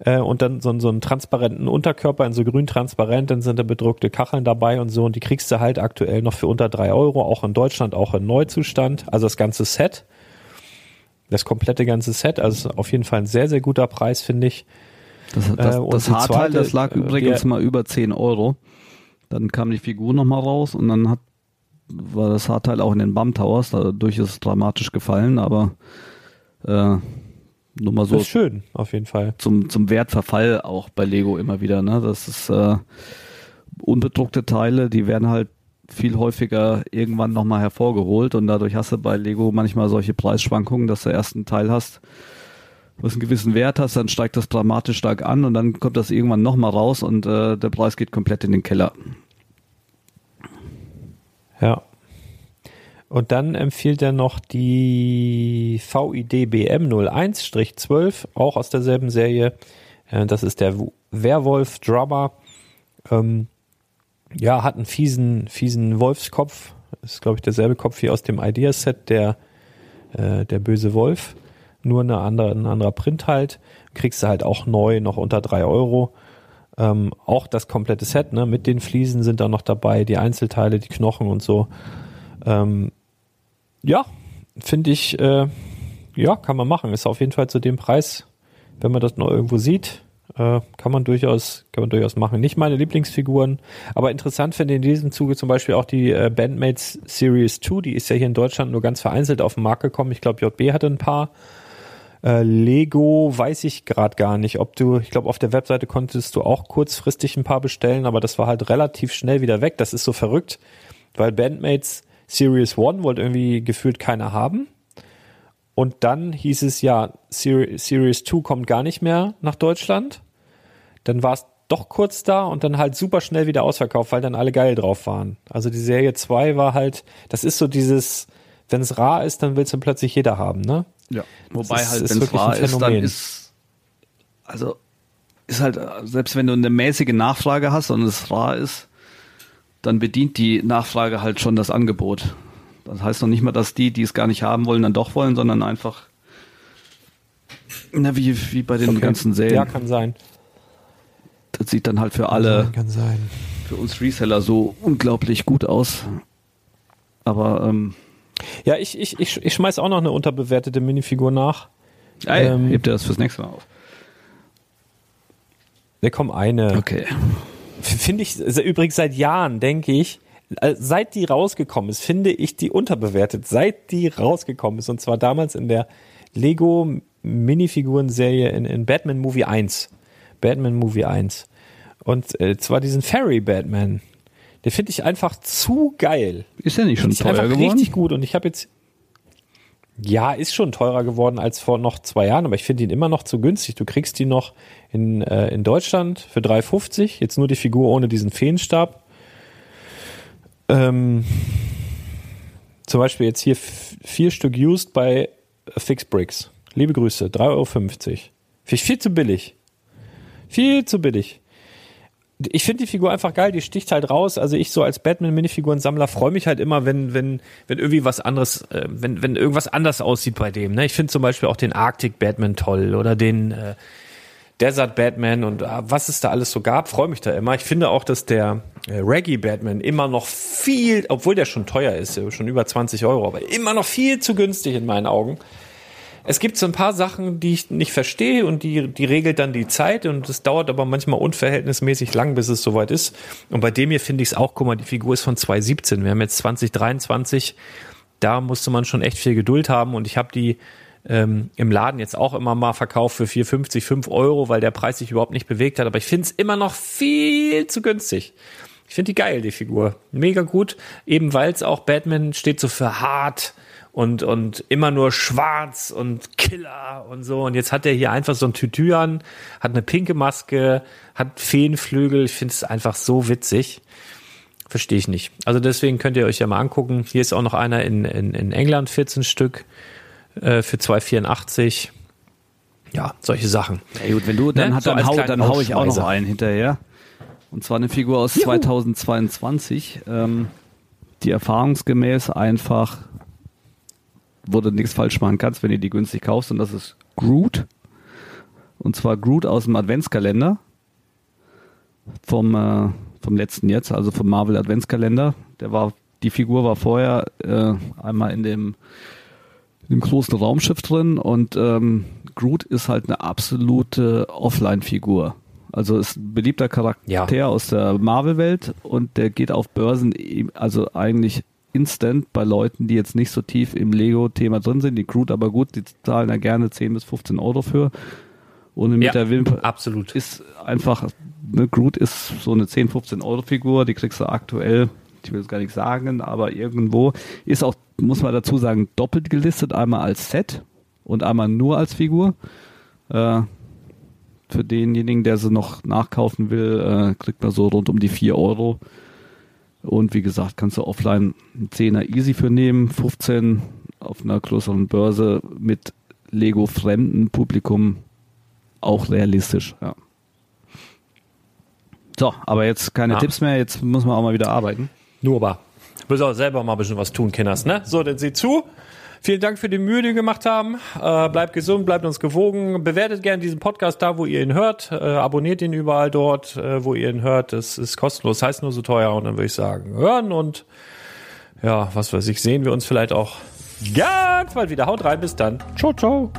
äh, und dann so, so einen transparenten Unterkörper in so grün transparent, dann sind da bedruckte Kacheln dabei und so und die kriegst du halt aktuell noch für unter drei Euro, auch in Deutschland, auch in Neuzustand. Also das ganze Set, das komplette ganze Set, also auf jeden Fall ein sehr, sehr guter Preis, finde ich. Das, das, Äh, das Haarteil, zweite, das lag äh, übrigens der- mal über 10 Euro. Dann kam die Figur nochmal raus und dann hat war das Haarteil auch in den Bum Towers, dadurch ist es dramatisch gefallen, aber äh, nur mal so Das ist schön, auf jeden Fall. zum, zum Wertverfall auch bei Lego immer wieder. Ne? Das ist äh, unbedruckte Teile, die werden halt viel häufiger irgendwann nochmal hervorgeholt und dadurch hast du bei Lego manchmal solche Preisschwankungen, dass du erst einen Teil hast, was einen gewissen Wert hast, dann steigt das dramatisch stark an und dann kommt das irgendwann nochmal raus und äh, der Preis geht komplett in den Keller. Ja. Und dann empfiehlt er noch die VIDBM 01-12, auch aus derselben Serie. Äh, Das ist der Werwolf Drummer. Ähm, ja, hat einen fiesen, fiesen Wolfskopf. Ist, glaube ich, derselbe Kopf wie aus dem Ideaset, der, äh, der böse Wolf. Nur eine andere, ein anderer Print halt. Kriegst du halt auch neu, noch unter drei Euro. Ähm, auch das komplette Set, ne? Mit den Fliesen sind da noch dabei, die Einzelteile, die Knochen und so. Ähm, ja, finde ich, äh, ja, kann man machen. Ist auf jeden Fall zu dem Preis, wenn man das noch irgendwo sieht, äh, kann man durchaus, kann man durchaus machen. Nicht meine Lieblingsfiguren, aber interessant finde ich in diesem Zuge zum Beispiel auch die äh, Bandmates Series 2, die ist ja hier in Deutschland nur ganz vereinzelt auf den Markt gekommen. Ich glaube, JB hatte ein paar. Äh, Lego weiß ich gerade gar nicht, ob du, ich glaube, auf der Webseite konntest du auch kurzfristig ein paar bestellen, aber das war halt relativ schnell wieder weg. Das ist so verrückt, weil Bandmates Series 1 wollte irgendwie gefühlt keiner haben. Und dann hieß es ja, Seri- Series 2 kommt gar nicht mehr nach Deutschland. Dann war es doch kurz da und dann halt super schnell wieder ausverkauft, weil dann alle geil drauf waren. Also die Serie 2 war halt, das ist so dieses, wenn es rar ist, dann will es dann plötzlich jeder haben, ne? Ja. Wobei ist- halt, wenn es wahr ist, dann ist, also, ist halt, selbst wenn du eine mäßige Nachfrage hast und es rar ist, dann bedient die Nachfrage halt schon das Angebot. Das heißt noch nicht mal, dass die, die es gar nicht haben wollen, dann doch wollen, sondern einfach, na, wie, wie bei den Okay. ganzen Serien. Ja, kann sein. das sieht dann halt für alle, Kann sein. für uns Reseller so unglaublich gut aus. Aber, ähm, Ja, ich, ich, ich, ich schmeiß auch noch eine unterbewertete Minifigur nach. ey, Ähm, hebt ihr das fürs nächste Mal auf. Da kommt eine. Okay. Finde ich, übrigens seit Jahren, denke ich, äh, seit die rausgekommen ist, finde ich die unterbewertet. Seit die rausgekommen ist. Und zwar damals in der Lego Minifiguren-Serie in, in Batman Movie 1. Batman Movie 1. Und äh, zwar diesen Fairy Batman. Den finde ich einfach zu geil. Ist ja nicht schon Ist teuer einfach geworden? richtig gut. Und ich habe jetzt. Ja, ist schon teurer geworden als vor noch zwei Jahren, aber ich finde ihn immer noch zu günstig. Du kriegst die noch in, äh, in Deutschland für 3,50. Jetzt nur die Figur ohne diesen Feenstab. Ähm, zum Beispiel jetzt hier vier Stück used bei Fix Bricks. Liebe Grüße, 3,50 Euro. Finde ich viel zu billig. Viel zu billig ich finde die Figur einfach geil, die sticht halt raus. Also ich so als Batman-Minifiguren-Sammler freue mich halt immer, wenn, wenn, wenn irgendwie was anderes, äh, wenn, wenn irgendwas anders aussieht bei dem. Ne? Ich finde zum Beispiel auch den Arctic Batman toll oder den äh, Desert Batman und äh, was es da alles so gab, freue mich da immer. Ich finde auch, dass der äh, Reggae Batman immer noch viel, obwohl der schon teuer ist, schon über 20 Euro, aber immer noch viel zu günstig in meinen Augen. Es gibt so ein paar Sachen, die ich nicht verstehe und die, die regelt dann die Zeit und es dauert aber manchmal unverhältnismäßig lang, bis es soweit ist. Und bei dem hier finde ich es auch, guck mal, die Figur ist von 2017. Wir haben jetzt 2023. Da musste man schon echt viel Geduld haben und ich habe die ähm, im Laden jetzt auch immer mal verkauft für 4,50, 5 Euro, weil der Preis sich überhaupt nicht bewegt hat. Aber ich finde es immer noch viel zu günstig. Ich finde die geil, die Figur. Mega gut. Eben weil es auch Batman steht so für hart und, und immer nur schwarz und Killer und so. Und jetzt hat er hier einfach so ein Tütü an, hat eine pinke Maske, hat Feenflügel. Ich finde es einfach so witzig. Verstehe ich nicht. Also deswegen könnt ihr euch ja mal angucken. Hier ist auch noch einer in, in, in England, 14 Stück äh, für 2,84. Ja, solche Sachen. Ja gut, wenn du, dann, Ne? hat, So dann, hau, dann hau ich auch noch einen hinterher. Und zwar eine Figur aus 2022, ähm, die erfahrungsgemäß einfach, wo du nichts falsch machen kannst, wenn du die günstig kaufst. Und das ist Groot. Und zwar Groot aus dem Adventskalender. Vom, äh, vom letzten jetzt, also vom Marvel Adventskalender. Der war, die Figur war vorher äh, einmal in dem in dem großen Raumschiff drin und ähm, Groot ist halt eine absolute Offline-Figur. Also ist ein beliebter Charakter Ja. aus der Marvel-Welt und der geht auf Börsen, also eigentlich instant bei Leuten, die jetzt nicht so tief im Lego-Thema drin sind. Die Groot aber gut, die zahlen da gerne 10 bis 15 Euro für. Ohne mit Ja, der Wimper. absolut. Ist einfach, ne, Groot ist so eine 10, 15 Euro Figur, die kriegst du aktuell, ich will es gar nicht sagen, aber irgendwo ist auch, muss man dazu sagen, doppelt gelistet, einmal als Set und einmal nur als Figur. Äh, für denjenigen, der sie noch nachkaufen will, äh, kriegt man so rund um die 4 Euro. Und wie gesagt, kannst du offline einen 10er easy für nehmen, 15 auf einer größeren Börse mit Lego-fremden Publikum auch realistisch, ja. So, aber jetzt keine Ja. Tipps mehr, jetzt muss man auch mal wieder arbeiten. Nur aber. Du musst auch selber mal ein bisschen was tun, Kinders, ne? So, dann seht zu. Vielen Dank für die Mühe, die wir gemacht haben. Äh, bleibt gesund, bleibt uns gewogen. Bewertet gerne diesen Podcast da, wo ihr ihn hört. Äh, abonniert ihn überall dort, äh, wo ihr ihn hört. Das ist kostenlos, heißt nur so teuer. Und dann würde ich sagen, hören und ja, was weiß ich, sehen wir uns vielleicht auch ganz bald wieder. Haut rein, bis dann. Ciao, ciao.